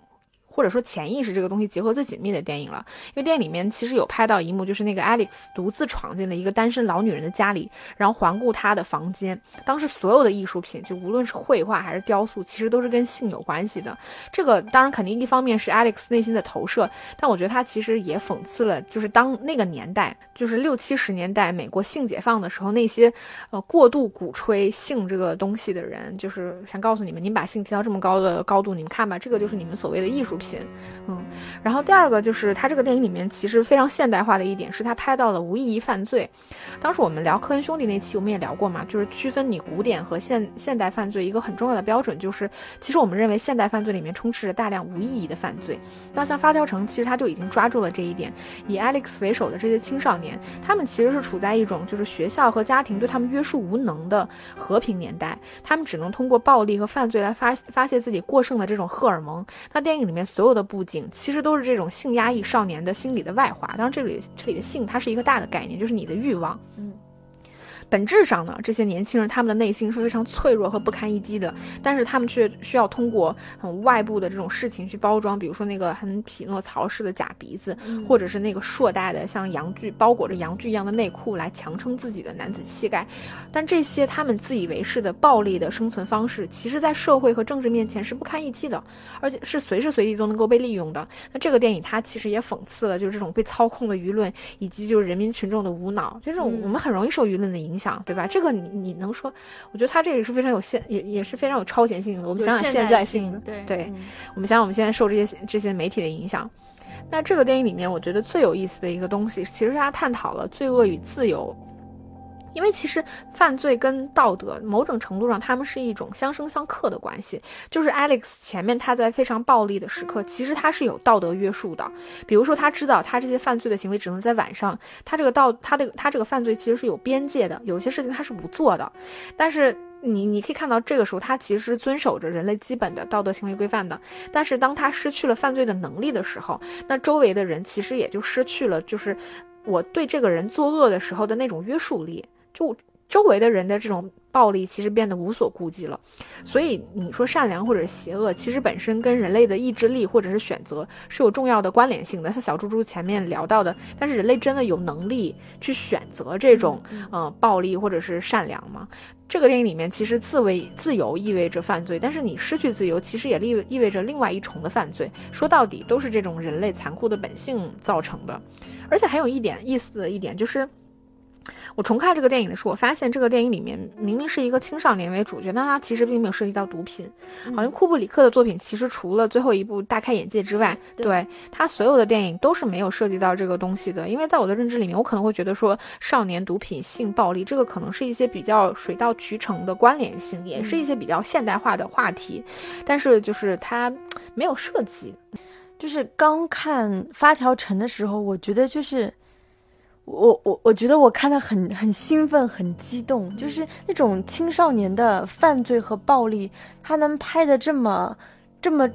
或者说潜意识这个东西结合最紧密的电影了，因为电影里面其实有拍到一幕，就是那个 Alex 独自闯进了一个单身老女人的家里，然后环顾她的房间。当时所有的艺术品，就无论是绘画还是雕塑，其实都是跟性有关系的。这个当然肯定一方面是 Alex 内心的投射，但我觉得他其实也讽刺了，就是当那个年代，就是六七十年代美国性解放的时候，那些呃过度鼓吹性这个东西的人，就是想告诉你们，你们把性提到这么高的高度，你们看吧，这个就是你们所谓的艺术品。品，嗯，然后第二个就是他这个电影里面其实非常现代化的一点是他拍到了无意义犯罪。当时我们聊科恩兄弟那期，我们也聊过嘛，就是区分你古典和现现代犯罪一个很重要的标准就是，其实我们认为现代犯罪里面充斥着大量无意义的犯罪。那像发条城，其实他就已经抓住了这一点。以 Alex 为首的这些青少年，他们其实是处在一种就是学校和家庭对他们约束无能的和平年代，他们只能通过暴力和犯罪来发发泄自己过剩的这种荷尔蒙。那电影里面。所有的布景其实都是这种性压抑少年的心理的外化。当然，这里这里的性它是一个大的概念，就是你的欲望。嗯。本质上呢，这些年轻人他们的内心是非常脆弱和不堪一击的，但是他们却需要通过很外部的这种事情去包装，比如说那个很匹诺曹式的假鼻子，或者是那个硕大的像阳具包裹着阳具一样的内裤来强撑自己的男子气概。但这些他们自以为是的暴力的生存方式，其实在社会和政治面前是不堪一击的，而且是随时随地都能够被利用的。那这个电影它其实也讽刺了，就是这种被操控的舆论，以及就是人民群众的无脑，就这种我们很容易受舆论的影。影响对吧？这个你你能说？我觉得他这个是非常有现，也也是非常有超前性的。我们想想现在性的，对，我们想想我们现在受这些这些媒体的影响。那这个电影里面，我觉得最有意思的一个东西，其实他探讨了罪恶与自由。因为其实犯罪跟道德某种程度上，他们是一种相生相克的关系。就是 Alex 前面他在非常暴力的时刻，其实他是有道德约束的。比如说，他知道他这些犯罪的行为只能在晚上，他这个道，他的他这个犯罪其实是有边界的，有些事情他是不做的。但是你你可以看到，这个时候他其实遵守着人类基本的道德行为规范的。但是当他失去了犯罪的能力的时候，那周围的人其实也就失去了就是。我对这个人作恶的时候的那种约束力，就周围的人的这种。暴力其实变得无所顾忌了，所以你说善良或者邪恶，其实本身跟人类的意志力或者是选择是有重要的关联性的。像小猪猪前面聊到的，但是人类真的有能力去选择这种嗯暴力或者是善良吗？这个电影里面其实自为自由意味着犯罪，但是你失去自由其实也意意味着另外一重的犯罪。说到底都是这种人类残酷的本性造成的，而且还有一点意思的一点就是。我重看这个电影的时候，我发现这个电影里面明明是一个青少年为主角，但它其实并没有涉及到毒品。好像库布里克的作品其实除了最后一部大开眼界之外，对他所有的电影都是没有涉及到这个东西的。因为在我的认知里面，我可能会觉得说少年毒品、性暴力这个可能是一些比较水到渠成的关联性，也是一些比较现代化的话题，但是就是它没有涉及。就是刚看《发条城》的时候，我觉得就是。我我我觉得我看的很很兴奋，很激动，就是那种青少年的犯罪和暴力，他能拍的这么这么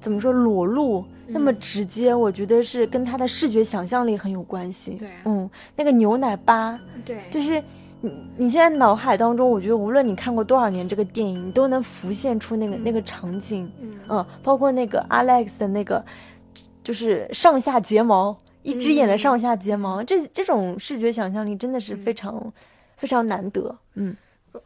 怎么说裸露，那么直接，我觉得是跟他的视觉想象力很有关系。对，嗯，那个牛奶吧，对，就是你你现在脑海当中，我觉得无论你看过多少年这个电影，你都能浮现出那个那个场景，嗯，包括那个 Alex 的那个，就是上下睫毛。一只眼的上下睫毛，这这种视觉想象力真的是非常非常难得。嗯，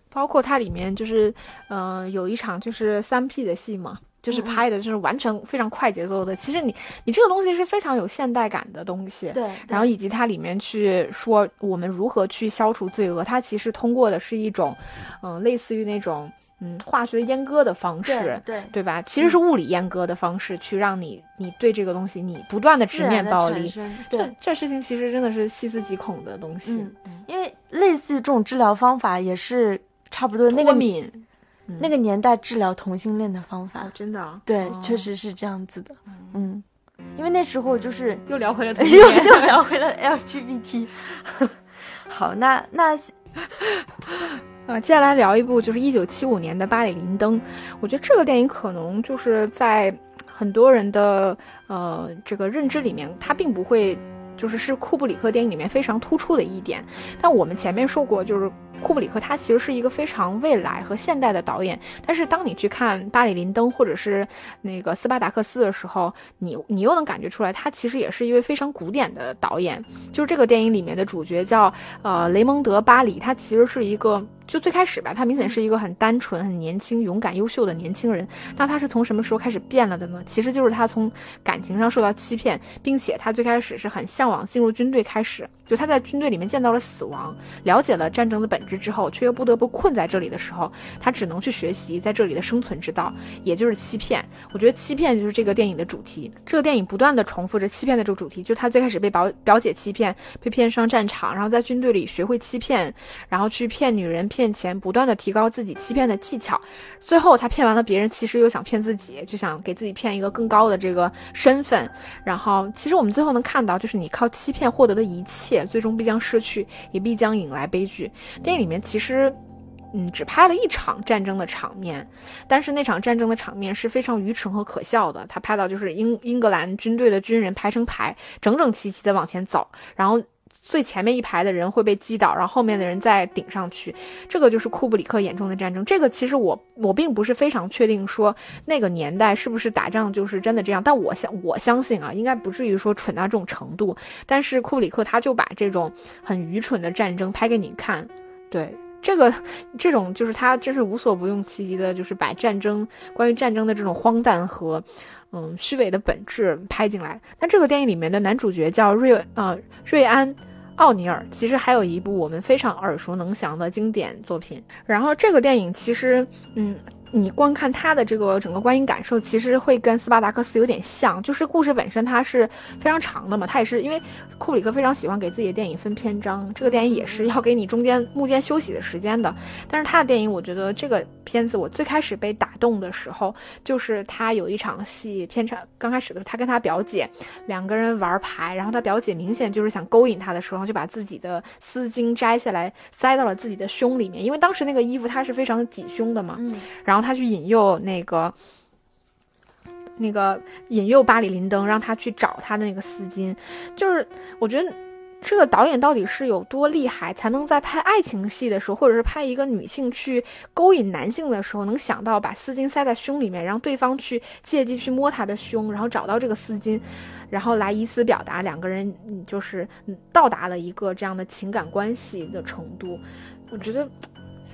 包括它里面就是，嗯，有一场就是三 P 的戏嘛，就是拍的就是完全非常快节奏的。其实你你这个东西是非常有现代感的东西。对。然后以及它里面去说我们如何去消除罪恶，它其实通过的是一种，嗯，类似于那种。嗯，化学阉割的方式，对对吧？其实是物理阉割的方式，去让你你对这个东西，你不断的直面暴力。这这事情其实真的是细思极恐的东西。嗯，因为类似这种治疗方法也是差不多那个敏，那个年代治疗同性恋的方法，真的对，确实是这样子的。嗯，因为那时候就是又聊回了 又又聊回了 LGBT。好，那那。啊，接下来聊一部就是一九七五年的《巴里林登》，我觉得这个电影可能就是在很多人的呃这个认知里面，它并不会就是是库布里克电影里面非常突出的一点。但我们前面说过，就是库布里克他其实是一个非常未来和现代的导演。但是当你去看《巴里林登》或者是那个《斯巴达克斯》的时候，你你又能感觉出来，他其实也是一位非常古典的导演。就是这个电影里面的主角叫呃雷蒙德·巴里，他其实是一个。就最开始吧，他明显是一个很单纯、很年轻、勇敢、优秀的年轻人。那他是从什么时候开始变了的呢？其实就是他从感情上受到欺骗，并且他最开始是很向往进入军队开始。就他在军队里面见到了死亡，了解了战争的本质之后，却又不得不困在这里的时候，他只能去学习在这里的生存之道，也就是欺骗。我觉得欺骗就是这个电影的主题。这个电影不断的重复着欺骗的这个主题，就他最开始被表表姐欺骗，被骗上战场，然后在军队里学会欺骗，然后去骗女人、骗钱，不断的提高自己欺骗的技巧。最后他骗完了别人，其实又想骗自己，就想给自己骗一个更高的这个身份。然后其实我们最后能看到，就是你靠欺骗获得的一切。最终必将失去，也必将引来悲剧。电影里面其实，嗯，只拍了一场战争的场面，但是那场战争的场面是非常愚蠢和可笑的。他拍到就是英英格兰军队的军人排成排，整整齐齐的往前走，然后。最前面一排的人会被击倒，然后后面的人再顶上去，这个就是库布里克眼中的战争。这个其实我我并不是非常确定说那个年代是不是打仗就是真的这样，但我相我相信啊，应该不至于说蠢到这种程度。但是库布里克他就把这种很愚蠢的战争拍给你看，对这个这种就是他真是无所不用其极的，就是把战争关于战争的这种荒诞和嗯虚伪的本质拍进来。那这个电影里面的男主角叫瑞呃瑞安。奥尼尔其实还有一部我们非常耳熟能详的经典作品，然后这个电影其实，嗯。你光看他的这个整个观影感受，其实会跟斯巴达克斯有点像，就是故事本身它是非常长的嘛，它也是因为库里克非常喜欢给自己的电影分篇章，这个电影也是要给你中间幕间休息的时间的。但是他的电影，我觉得这个片子我最开始被打动的时候，就是他有一场戏，片场刚开始的时候，他跟他表姐两个人玩牌，然后他表姐明显就是想勾引他的时候，就把自己的丝巾摘下来塞到了自己的胸里面，因为当时那个衣服它是非常挤胸的嘛，然后。他去引诱那个、那个引诱巴里林登，让他去找他的那个丝巾。就是我觉得这个导演到底是有多厉害，才能在拍爱情戏的时候，或者是拍一个女性去勾引男性的时候，能想到把丝巾塞在胸里面，让对方去借机去摸他的胸，然后找到这个丝巾，然后来以此表达两个人就是到达了一个这样的情感关系的程度。我觉得。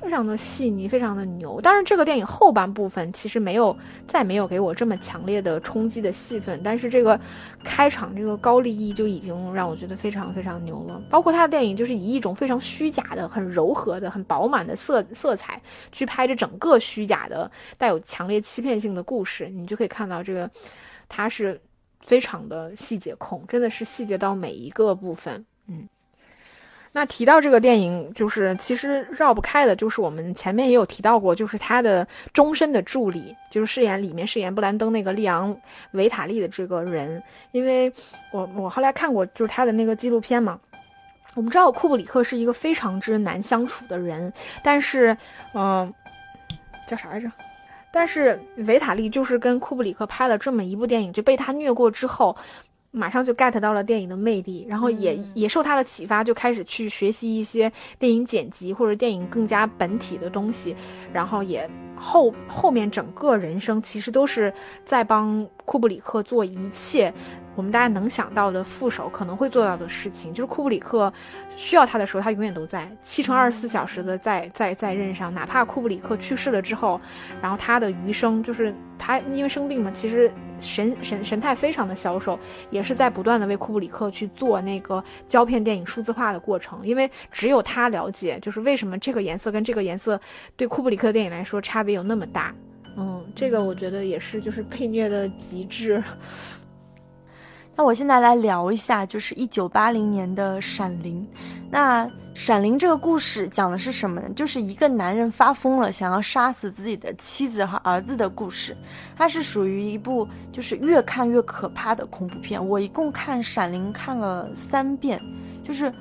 非常的细腻，非常的牛。当然，这个电影后半部分其实没有再没有给我这么强烈的冲击的戏份，但是这个开场这个高丽意就已经让我觉得非常非常牛了。包括他的电影就是以一种非常虚假的、很柔和的、很饱满的色色彩去拍着整个虚假的、带有强烈欺骗性的故事，你就可以看到这个他是非常的细节控，真的是细节到每一个部分，嗯。那提到这个电影，就是其实绕不开的，就是我们前面也有提到过，就是他的终身的助理，就是饰演里面饰演布兰登那个利昂维塔利的这个人。因为我我后来看过就是他的那个纪录片嘛，我们知道库布里克是一个非常之难相处的人，但是嗯，叫啥来着？但是维塔利就是跟库布里克拍了这么一部电影，就被他虐过之后。马上就 get 到了电影的魅力，然后也也受他的启发，就开始去学习一些电影剪辑或者电影更加本体的东西，然后也后后面整个人生其实都是在帮库布里克做一切。我们大家能想到的副手可能会做到的事情，就是库布里克需要他的时候，他永远都在，七乘二十四小时的在在在任上。哪怕库布里克去世了之后，然后他的余生就是他因为生病嘛，其实神神神态非常的消瘦，也是在不断的为库布里克去做那个胶片电影数字化的过程。因为只有他了解，就是为什么这个颜色跟这个颜色对库布里克的电影来说差别有那么大。嗯，这个我觉得也是就是配虐的极致。那我现在来聊一下，就是一九八零年的《闪灵》。那《闪灵》这个故事讲的是什么呢？就是一个男人发疯了，想要杀死自己的妻子和儿子的故事。它是属于一部就是越看越可怕的恐怖片。我一共看《闪灵》看了三遍，就是。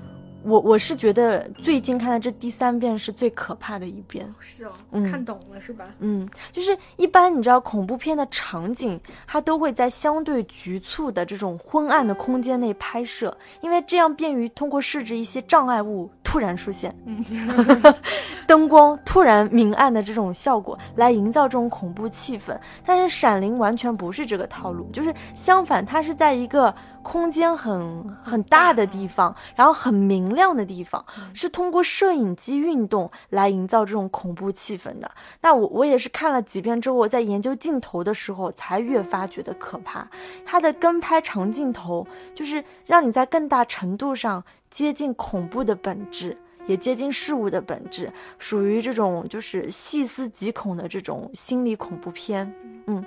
我我是觉得最近看的这第三遍是最可怕的一遍，是哦，看懂了是吧？嗯，就是一般你知道恐怖片的场景，它都会在相对局促的这种昏暗的空间内拍摄，因为这样便于通过设置一些障碍物突然出现，灯光突然明暗的这种效果来营造这种恐怖气氛。但是《闪灵》完全不是这个套路，就是相反，它是在一个。空间很很大的地方，然后很明亮的地方，是通过摄影机运动来营造这种恐怖气氛的。那我我也是看了几遍之后，在研究镜头的时候，才越发觉得可怕。它的跟拍长镜头，就是让你在更大程度上接近恐怖的本质，也接近事物的本质，属于这种就是细思极恐的这种心理恐怖片。嗯，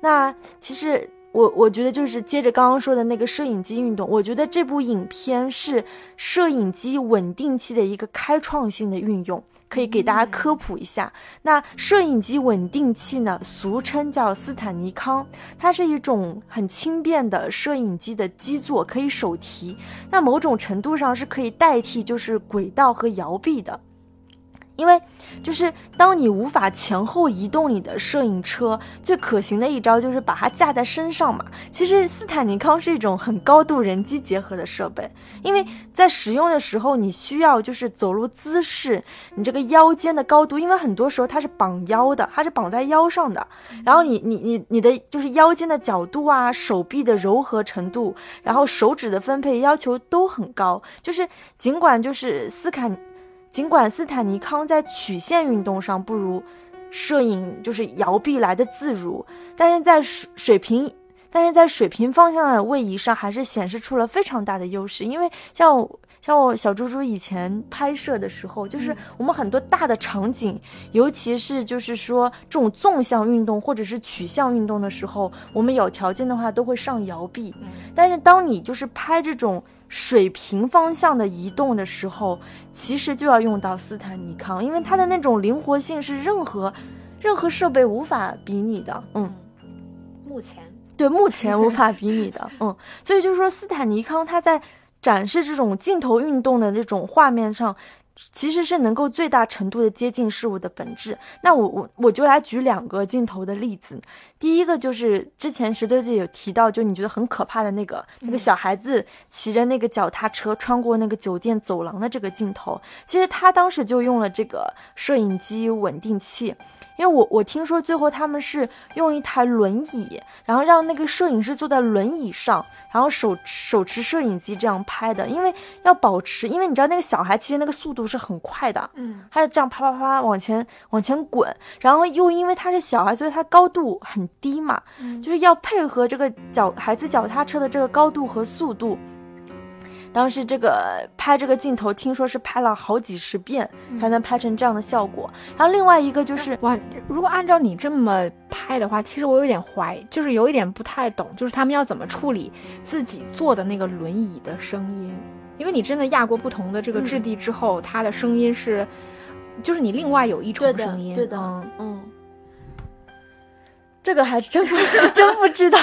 那其实。我我觉得就是接着刚刚说的那个摄影机运动，我觉得这部影片是摄影机稳定器的一个开创性的运用，可以给大家科普一下。那摄影机稳定器呢，俗称叫斯坦尼康，它是一种很轻便的摄影机的基座，可以手提，那某种程度上是可以代替就是轨道和摇臂的。因为，就是当你无法前后移动你的摄影车，最可行的一招就是把它架在身上嘛。其实斯坦尼康是一种很高度人机结合的设备，因为在使用的时候，你需要就是走路姿势，你这个腰间的高度，因为很多时候它是绑腰的，它是绑在腰上的。然后你你你你的就是腰间的角度啊，手臂的柔和程度，然后手指的分配要求都很高。就是尽管就是斯坎。尽管斯坦尼康在曲线运动上不如摄影就是摇臂来的自如，但是在水水平，但是在水平方向的位移上还是显示出了非常大的优势。因为像像我小猪猪以前拍摄的时候，就是我们很多大的场景，尤其是就是说这种纵向运动或者是曲向运动的时候，我们有条件的话都会上摇臂。但是当你就是拍这种。水平方向的移动的时候，其实就要用到斯坦尼康，因为它的那种灵活性是任何任何设备无法比拟的。嗯，目前对目前无法比拟的。嗯，所以就是说斯坦尼康它在展示这种镜头运动的这种画面上，其实是能够最大程度的接近事物的本质。那我我我就来举两个镜头的例子。第一个就是之前石头姐有提到，就你觉得很可怕的那个那个小孩子骑着那个脚踏车穿过那个酒店走廊的这个镜头，其实他当时就用了这个摄影机稳定器。因为我我听说最后他们是用一台轮椅，然后让那个摄影师坐在轮椅上，然后手手持摄影机这样拍的。因为要保持，因为你知道那个小孩其实那个速度是很快的，嗯，他就这样啪啪啪往前往前滚，然后又因为他是小孩，所以他高度很低嘛，就是要配合这个脚孩子脚踏车的这个高度和速度。当时这个拍这个镜头，听说是拍了好几十遍才能拍成这样的效果。然后另外一个就是哇，如果按照你这么拍的话，其实我有点怀，就是有一点不太懂，就是他们要怎么处理自己坐的那个轮椅的声音？因为你真的压过不同的这个质地之后，它的声音是，就是你另外有一种声音，对的，嗯。这个还真不 真不知道，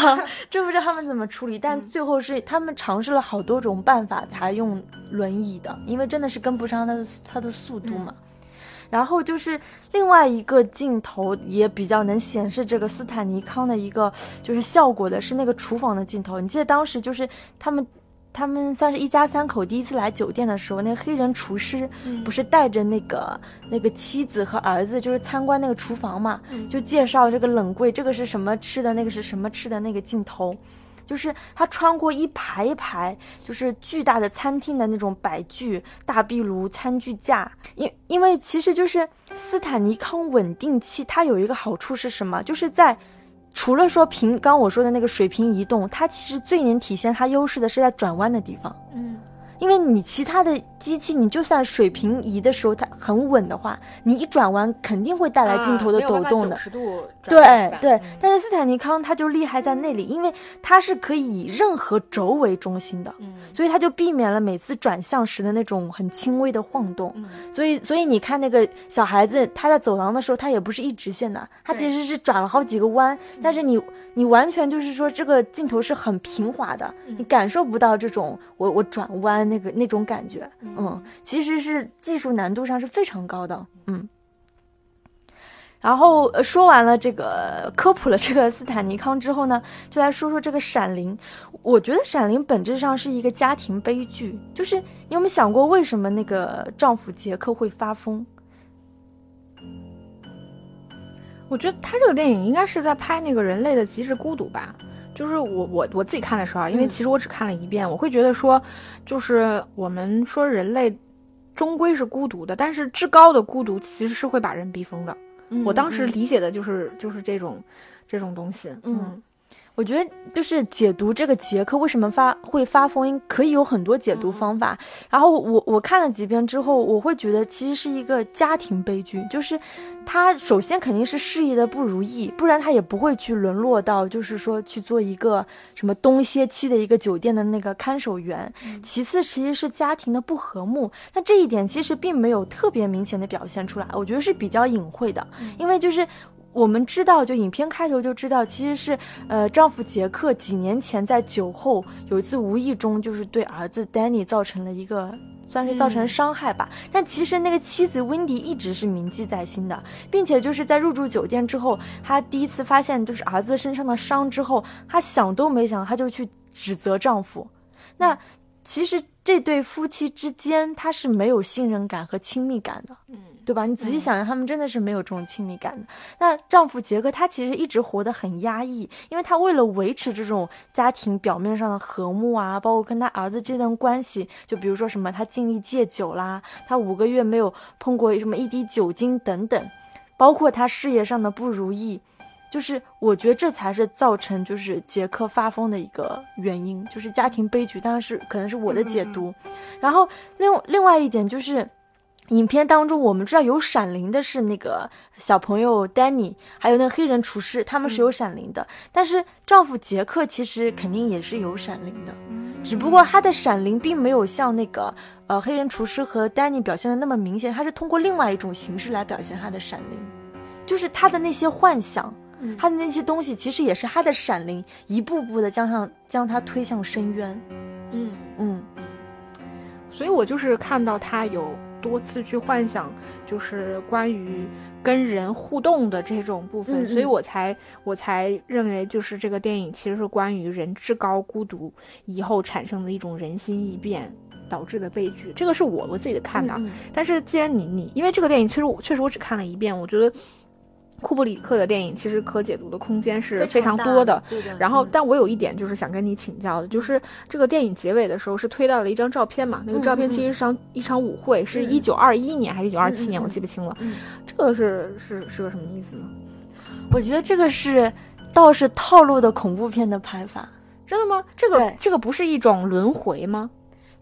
真不知道他们怎么处理。但最后是他们尝试了好多种办法才用轮椅的，因为真的是跟不上他的他的速度嘛。然后就是另外一个镜头也比较能显示这个斯坦尼康的一个就是效果的是那个厨房的镜头。你记得当时就是他们。他们算是一家三口第一次来酒店的时候，那个黑人厨师不是带着那个那个妻子和儿子，就是参观那个厨房嘛，就介绍这个冷柜，这个是什么吃的，那个是什么吃的那个镜头，就是他穿过一排一排，就是巨大的餐厅的那种摆具，大壁炉、餐具架，因因为其实就是斯坦尼康稳定器，它有一个好处是什么？就是在。除了说平，刚我说的那个水平移动，它其实最能体现它优势的是在转弯的地方。嗯。因为你其他的机器，你就算水平移的时候它很稳的话，你一转弯肯定会带来镜头的抖动的。对对，但是斯坦尼康它就厉害在那里，因为它是可以以任何轴为中心的，所以它就避免了每次转向时的那种很轻微的晃动。所以所以你看那个小孩子他在走廊的时候，他也不是一直线的，他其实是转了好几个弯，但是你你完全就是说这个镜头是很平滑的，你感受不到这种我我转弯。那个那种感觉，嗯，其实是技术难度上是非常高的，嗯。然后说完了这个科普了这个斯坦尼康之后呢，就来说说这个《闪灵》。我觉得《闪灵》本质上是一个家庭悲剧，就是你有没有想过为什么那个丈夫杰克会发疯？我觉得他这个电影应该是在拍那个人类的极致孤独吧。就是我我我自己看的时候啊，因为其实我只看了一遍，我会觉得说，就是我们说人类终归是孤独的，但是至高的孤独其实是会把人逼疯的。我当时理解的就是就是这种这种东西。嗯，我觉得就是解读这个杰克为什么发会发疯，可以有很多解读方法。然后我我看了几遍之后，我会觉得其实是一个家庭悲剧，就是。他首先肯定是事业的不如意，不然他也不会去沦落到就是说去做一个什么东歇期的一个酒店的那个看守员。其次，其实是家庭的不和睦。那这一点其实并没有特别明显的表现出来，我觉得是比较隐晦的。因为就是我们知道，就影片开头就知道，其实是呃丈夫杰克几年前在酒后有一次无意中就是对儿子 Danny 造成了一个。算是造成伤害吧，但其实那个妻子温迪一直是铭记在心的，并且就是在入住酒店之后，她第一次发现就是儿子身上的伤之后，她想都没想，她就去指责丈夫。那其实这对夫妻之间，他是没有信任感和亲密感的。嗯。对吧？你仔细想想，他们真的是没有这种亲密感的。那丈夫杰克他其实一直活得很压抑，因为他为了维持这种家庭表面上的和睦啊，包括跟他儿子这段关系，就比如说什么，他尽力戒酒啦，他五个月没有碰过什么一滴酒精等等，包括他事业上的不如意，就是我觉得这才是造成就是杰克发疯的一个原因，就是家庭悲剧。当然是可能是我的解读。然后另另外一点就是。影片当中，我们知道有闪灵的是那个小朋友 Danny，还有那个黑人厨师，他们是有闪灵的。但是丈夫杰克其实肯定也是有闪灵的，只不过他的闪灵并没有像那个呃黑人厨师和 Danny 表现的那么明显，他是通过另外一种形式来表现他的闪灵，就是他的那些幻想，他的那些东西，其实也是他的闪灵一步步的将上将他推向深渊。嗯嗯，所以我就是看到他有。多次去幻想，就是关于跟人互动的这种部分，嗯嗯所以我才我才认为，就是这个电影其实是关于人至高孤独以后产生的一种人心异变导致的悲剧。这个是我我自己的看法。嗯嗯但是既然你你因为这个电影，其实我确实我只看了一遍，我觉得库布里克的电影其实可解读的空间是非常多的。，对的。然后嗯，但我有一点就是想跟你请教的，就是这个电影结尾的时候是推到了一张照片嘛？那个照片其实是场一场舞会，是嗯一九二一年还是一九二七年，我记不清了。嗯这个是是是个什么意思呢？我觉得这个是倒是套路的恐怖片的拍法。真的吗？这个这个不是一种轮回吗？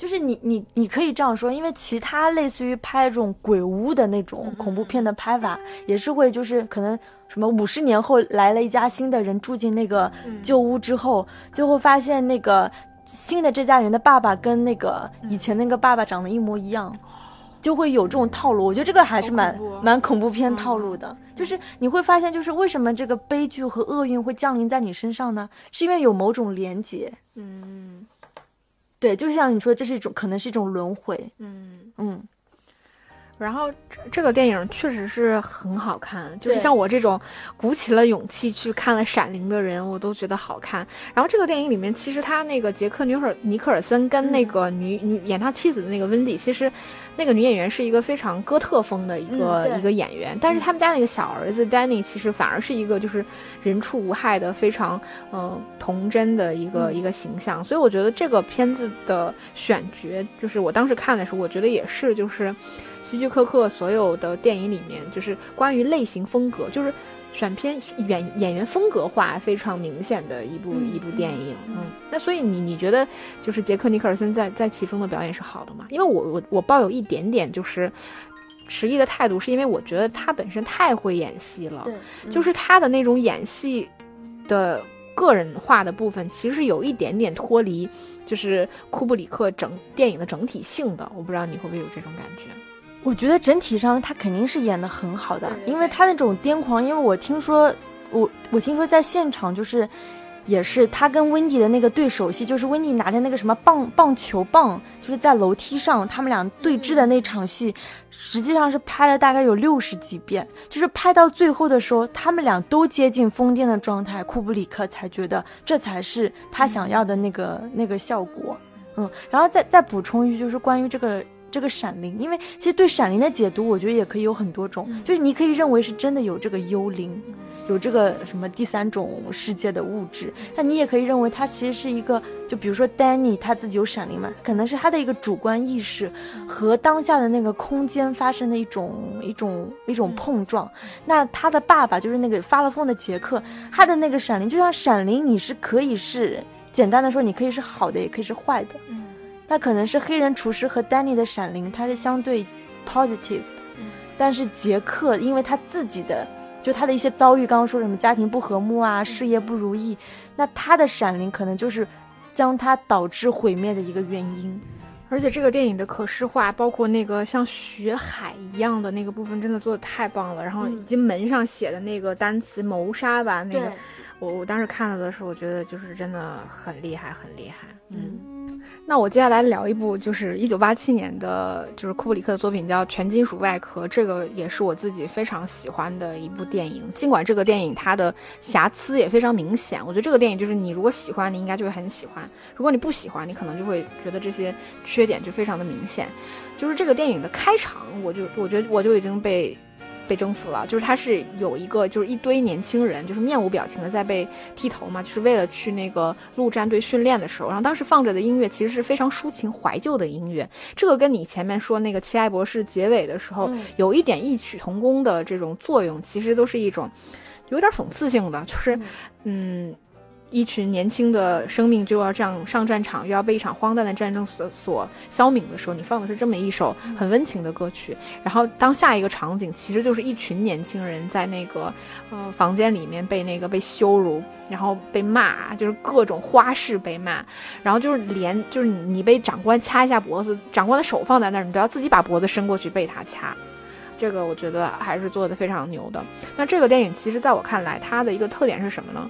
就是你你你可以这样说，因为其他类似于拍这种鬼屋的那种嗯恐怖片的拍法，也是会就是可能什么五十年后来了一家新的人住进那个嗯旧屋之后，最后发现那个新的这家人的爸爸跟那个嗯以前那个爸爸长得一模一样。就会有这种套路，我觉得这个还是蛮蛮恐怖片嗯套路的。就是你会发现，就是为什么这个悲剧和厄运会降临在你身上呢？是因为有某种连结。嗯对，就像你说，这是一种可能是一种轮回。嗯。嗯，然后这这个电影确实是很好看，就是像我这种鼓起了勇气去看了《闪灵》的人，我都觉得好看。然后这个电影里面，其实他那个杰克尼尔尼克尔森跟那个女、女演他妻子的那个温蒂，其实那个女演员是一个非常哥特风的一个、嗯一个演员，但是他们家那个小儿子 Danny 其实反而是一个就是人畜无害的非常嗯、呃童真的一个、嗯。一个形象，所以我觉得这个片子的选角，就是我当时看的时候，我觉得也是就是。希区柯克所有的电影里面，就是关于类型风格，就是选片演演员风格化非常明显的一部、嗯一部电影。嗯嗯，那所以你你觉得就是杰克尼克尔森在在其中的表演是好的吗？因为我我我抱有一点点就是迟疑的态度，是因为我觉得他本身太会演戏了，对，就是他的那种演戏的个人化的部分，其实有一点点脱离，就是库布里克整电影的整体性的。我不知道你会不会有这种感觉？我觉得整体上他肯定是演的很好的，因为他那种癫狂，因为我听说，我我听说在现场就是，也是他跟温迪的那个对手戏，就是温迪拿着那个什么棒棒球棒，就是在楼梯上他们俩对峙的那场戏，实际上是拍了大概有六十几遍，就是拍到最后的时候，他们俩都接近疯癫的状态，库布里克才觉得这才是他想要的那个、那个效果。嗯，然后再再补充一句，就是关于这个这个闪灵，因为其实对闪灵的解读，我觉得也可以有很多种，就是你可以认为是真的有这个幽灵，有这个什么第三种世界的物质，那你也可以认为它其实是一个，就比如说丹尼他自己有闪灵嘛，可能是他的一个主观意识和当下的那个空间发生的一种一种一种碰撞。那他的爸爸就是那个发了疯的杰克，他的那个闪灵，就像闪灵，你是可以是简单的说，你可以是好的，也可以是坏的。嗯那可能是黑人厨师和丹尼的闪灵，它是相对 positive 的，嗯但是杰克因为他自己的就他的一些遭遇，刚刚说什么家庭不和睦啊，事业不如意，那他的闪灵可能就是将他导致毁灭的一个原因。而且这个电影的可视化，包括那个像血海一样的那个部分，真的做的太棒了。然后以及门上写的那个单词“谋杀”吧，那个我我当时看了的时候，我觉得就是真的很厉害，很厉害。嗯。那我接下来聊一部，就是一九八七年的，就是库布里克的作品，叫《全金属外壳》。这个也是我自己非常喜欢的一部电影。尽管这个电影它的瑕疵也非常明显，我觉得这个电影就是你如果喜欢，你应该就会很喜欢；如果你不喜欢，你可能就会觉得这些缺点就非常的明显。就是这个电影的开场，我就我觉得我就已经被。被征服了，就是他是有一个，就是一堆年轻人，就是面无表情的在被剃头嘛，就是为了去那个陆战队训练的时候，然后当时放着的音乐其实是非常抒情怀旧的音乐，这个跟你前面说那个《奇爱博士》结尾的时候、嗯有一点异曲同工的这种作用，其实都是一种有点讽刺性的，就是嗯。一群年轻的生命就要这样上战场，又要被一场荒诞的战争所所消泯的时候，你放的是这么一首很温情的歌曲。然后当下一个场景其实就是一群年轻人在那个呃房间里面被那个被羞辱，然后被骂，就是各种花式被骂，然后就是连就是你被长官掐一下脖子，长官的手放在那儿，你都要自己把脖子伸过去被他掐。这个我觉得还是做的非常牛的。那这个电影其实在我看来，它的一个特点是什么呢？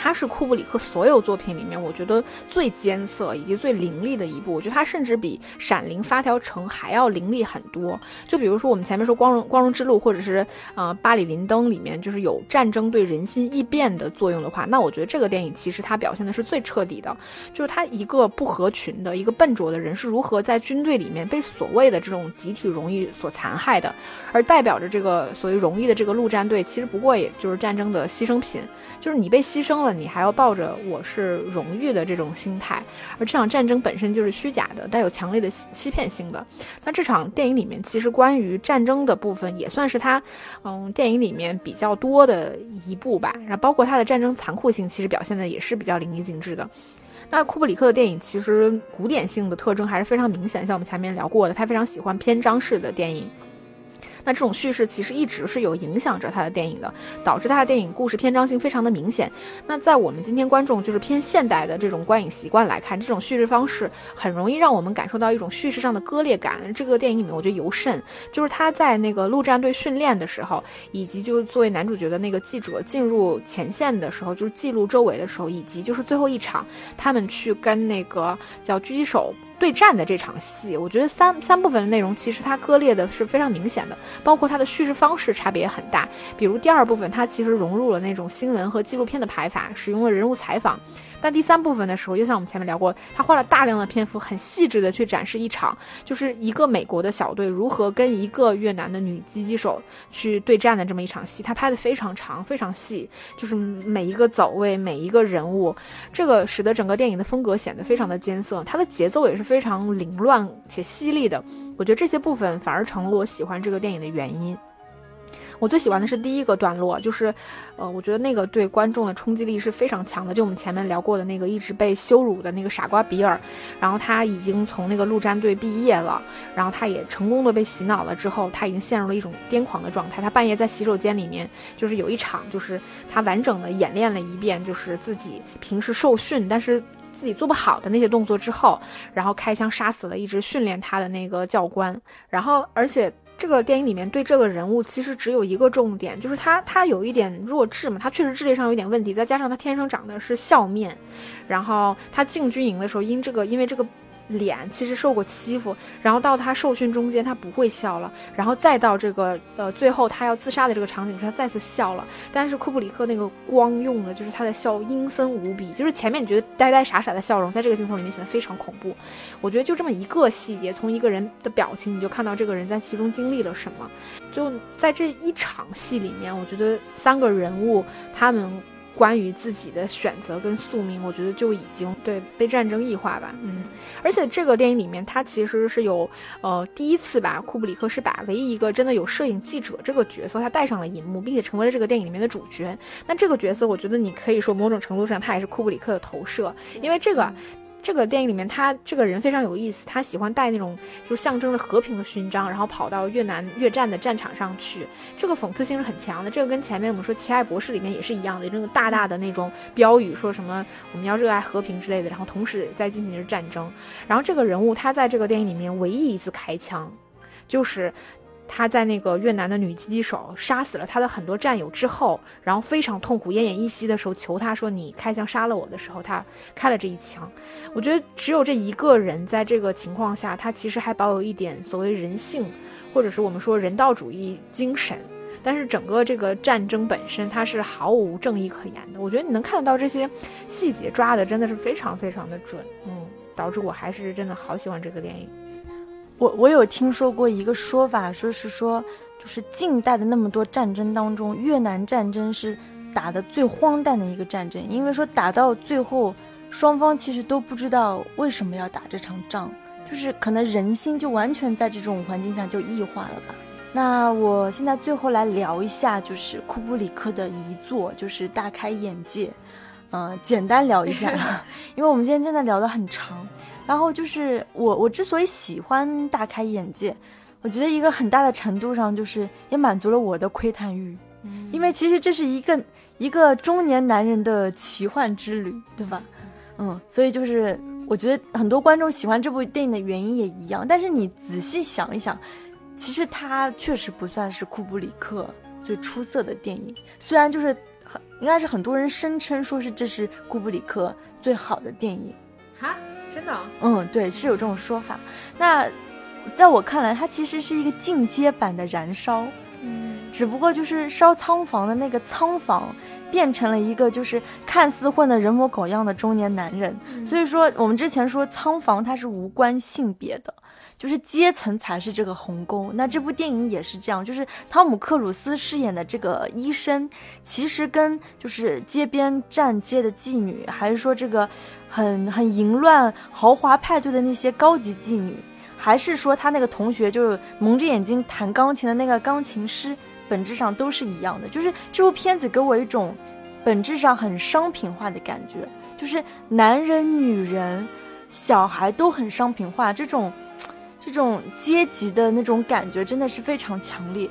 它是库布里克所有作品里面我觉得最艰涩以及最凌厉的一部。我觉得它甚至比《闪灵》《发条城》还要凌厉很多。就比如说我们前面说《光荣光荣之路》，或者是呃《巴里林登》里面，就是有战争对人心易变的作用的话，那我觉得这个电影其实它表现的是最彻底的，就是他一个不合群的一个笨拙的人是如何在军队里面被所谓的这种集体荣誉所残害的，而代表着这个所谓荣誉的这个陆战队，其实不过也就是战争的牺牲品，就是你被牺牲了。你还要抱着我是荣誉的这种心态，而这场战争本身就是虚假的，带有强烈的欺骗性的。那这场电影里面，其实关于战争的部分也算是它，嗯，电影里面比较多的一部吧。然后包括它的战争残酷性，其实表现的也是比较淋漓尽致的。那库布里克的电影其实古典性的特征还是非常明显，像我们前面聊过的，他非常喜欢篇章式的电影。那这种叙事其实一直是有影响着他的电影的，导致他的电影故事篇章性非常的明显。那在我们今天观众就是偏现代的这种观影习惯来看，这种叙事方式很容易让我们感受到一种叙事上的割裂感。这个电影里面我觉得尤甚，就是他在那个陆战队训练的时候，以及就作为男主角的那个记者进入前线的时候，就是记录周围的时候，以及就是最后一场他们去跟那个叫狙击手。对战的这场戏，我觉得三三部分的内容其实它割裂的是非常明显的，包括它的叙事方式差别也很大。比如第二部分，它其实融入了那种新闻和纪录片的排法，使用了人物采访。但第三部分的时候，就像我们前面聊过，他花了大量的篇幅，很细致的去展示一场，就是一个美国的小队如何跟一个越南的女狙击手去对战的这么一场戏。他拍的非常长，非常细，就是每一个走位，每一个人物，这个使得整个电影的风格显得非常的艰涩。它的节奏也是非常凌乱且犀利的。我觉得这些部分反而成了我喜欢这个电影的原因。我最喜欢的是第一个段落，就是，呃，我觉得那个对观众的冲击力是非常强的。就我们前面聊过的那个一直被羞辱的那个傻瓜比尔，然后他已经从那个陆战队毕业了，然后他也成功的被洗脑了之后，他已经陷入了一种癫狂的状态。他半夜在洗手间里面，就是有一场，就是他完整的演练了一遍，就是自己平时受训但是自己做不好的那些动作之后，然后开枪杀死了一直训练他的那个教官，然后而且。这个电影里面对这个人物其实只有一个重点，就是他他有一点弱智嘛，他确实智力上有点问题，再加上他天生长的是笑面，然后他进军营的时候因这个因为这个。脸其实受过欺负，然后到他受训中间他不会笑了，然后再到这个呃最后他要自杀的这个场景他再次笑了，但是库布里克那个光用的就是他的笑阴森无比，就是前面你觉得呆呆傻傻的笑容，在这个镜头里面显得非常恐怖。我觉得就这么一个细节，从一个人的表情你就看到这个人在其中经历了什么。就在这一场戏里面，我觉得三个人物他们。关于自己的选择跟宿命，我觉得就已经对被战争异化吧，嗯，而且这个电影里面，它其实是有，呃，第一次吧，库布里克是把唯一一个真的有摄影记者这个角色，他带上了银幕，并且成为了这个电影里面的主角。那这个角色，我觉得你可以说某种程度上，他也是库布里克的投射，因为这个。这个电影里面，他这个人非常有意思，他喜欢带那种就象征着和平的勋章，然后跑到越南越战的战场上去，这个讽刺性是很强的。这个跟前面我们说《奇爱博士》里面也是一样的，那个大大的那种标语，说什么我们要热爱和平之类的，然后同时在进行着战争。然后这个人物他在这个电影里面唯一一次开枪，就是。他在那个越南的女狙击手杀死了他的很多战友之后，然后非常痛苦、奄奄一息的时候，求他说：“你开枪杀了我的时候，他开了这一枪。”我觉得只有这一个人在这个情况下，他其实还保有一点所谓人性，或者是我们说人道主义精神。但是整个这个战争本身，它是毫无正义可言的。我觉得你能看得到这些细节抓的真的是非常非常的准，嗯，导致我还是真的好喜欢这个电影。我我有听说过一个说法，说是说，就是近代的那么多战争当中，越南战争是打的最荒诞的一个战争，因为说打到最后，双方其实都不知道为什么要打这场仗，就是可能人心就完全在这种环境下就异化了吧。那我现在最后来聊一下，就是库布里克的遗作，就是大开眼界，嗯，简单聊一下，因为我们今天真的聊得很长。然后就是我，我之所以喜欢大开眼界，我觉得一个很大的程度上就是也满足了我的窥探欲，因为其实这是一个一个中年男人的奇幻之旅，对吧？嗯，所以就是我觉得很多观众喜欢这部电影的原因也一样。但是你仔细想一想，其实它确实不算是库布里克最出色的电影，虽然就是。很应该是很多人声称说是这是库布里克最好的电影。哈，真的？嗯，对，是有这种说法。那在我看来，它其实是一个进阶版的《燃烧》，嗯，只不过就是烧仓房的那个仓房变成了一个就是看似混得人模狗样的中年男人。所以说，我们之前说仓房它是无关性别的，就是阶层才是这个鸿沟。那这部电影也是这样，就是汤姆克鲁斯饰演的这个医生，其实跟就是街边站街的妓女，还是说这个很很淫乱豪华派对的那些高级妓女。还是说他那个同学就是蒙着眼睛弹钢琴的那个钢琴师，本质上都是一样的。就是这部片子给我一种本质上很商品化的感觉，就是男人、女人、小孩都很商品化，这种这种阶级的那种感觉真的是非常强烈。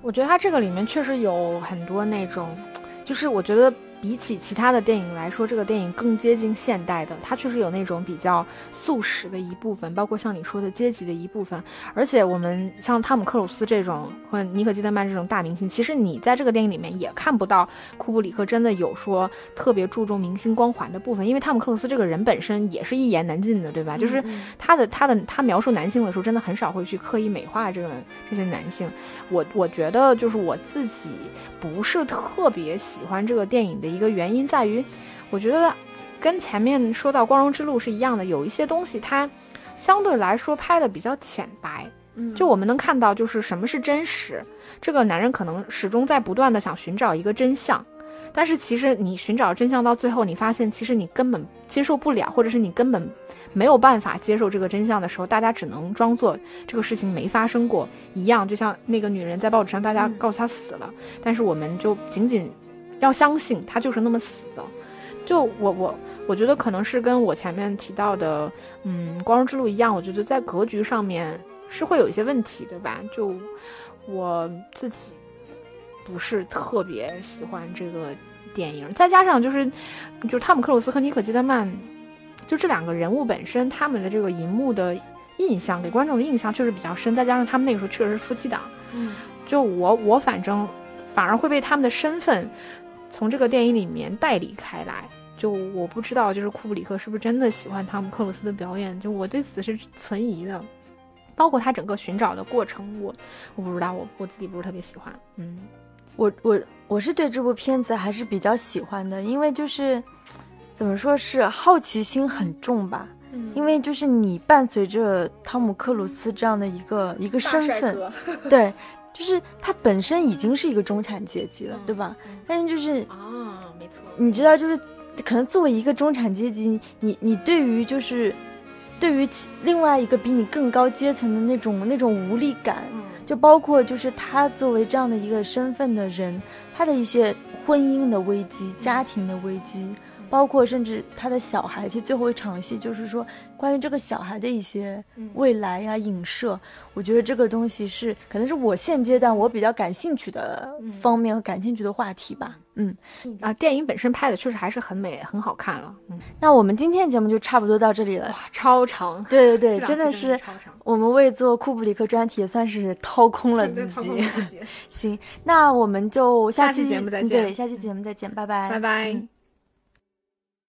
我觉得他这个里面确实有很多那种，就是我觉得。比起其他的电影来说，这个电影更接近现代的。它确实有那种比较素食的一部分，包括像你说的阶级的一部分。而且我们像汤姆克鲁斯这种，或者尼可基德曼这种大明星，其实你在这个电影里面也看不到库布里克真的有说特别注重明星光环的部分。因为汤姆克鲁斯这个人本身也是一言难尽的，对吧？就是他的他的他描述男性的时候，真的很少会去刻意美化这个这些男性。我我觉得就是我自己不是特别喜欢这个电影的。一个原因在于，我觉得跟前面说到《光荣之路》是一样的，有一些东西它相对来说拍的比较浅白。嗯，就我们能看到，就是什么是真实。这个男人可能始终在不断的想寻找一个真相，但是其实你寻找真相到最后，你发现其实你根本接受不了，或者是你根本没有办法接受这个真相的时候，大家只能装作这个事情没发生过一样。就像那个女人在报纸上，大家告诉她死了，但是我们就仅仅。要相信他就是那么死的，就我我我觉得可能是跟我前面提到的，嗯，光荣之路一样，我觉得在格局上面是会有一些问题，对吧？就我自己不是特别喜欢这个电影，再加上就是就是汤姆克鲁斯和尼可基德曼，就这两个人物本身，他们的这个银幕的印象给观众的印象确实比较深，再加上他们那个时候确实是夫妻档，嗯，就我我反正反而会被他们的身份。从这个电影里面带离开来，就我不知道，就是库布里克是不是真的喜欢汤姆克鲁斯的表演？就我对此是存疑的，包括他整个寻找的过程，我我不知道，我我自己不是特别喜欢。嗯，我我我是对这部片子还是比较喜欢的，因为就是怎么说是好奇心很重吧。嗯，因为就是你伴随着汤姆克鲁斯这样的一个一个身份，对。就是他本身已经是一个中产阶级了，对吧？但是就是啊，没错。你知道，就是可能作为一个中产阶级，你你对于就是对于另外一个比你更高阶层的那种那种无力感，就包括就是他作为这样的一个身份的人，他的一些婚姻的危机、家庭的危机。包括甚至他的小孩，其实最后一场戏就是说关于这个小孩的一些未来呀影射，我觉得这个东西是可能是我现阶段我比较感兴趣的方面和感兴趣的话题吧。嗯啊，电影本身拍的确实还是很美很好看了。嗯，那我们今天节目就差不多到这里了。哇，超长！对对对，真的是我们为做库布里克专题也算是掏空了自己。行，那我们就下期节目再见。对，下期节目再见，拜拜，拜拜。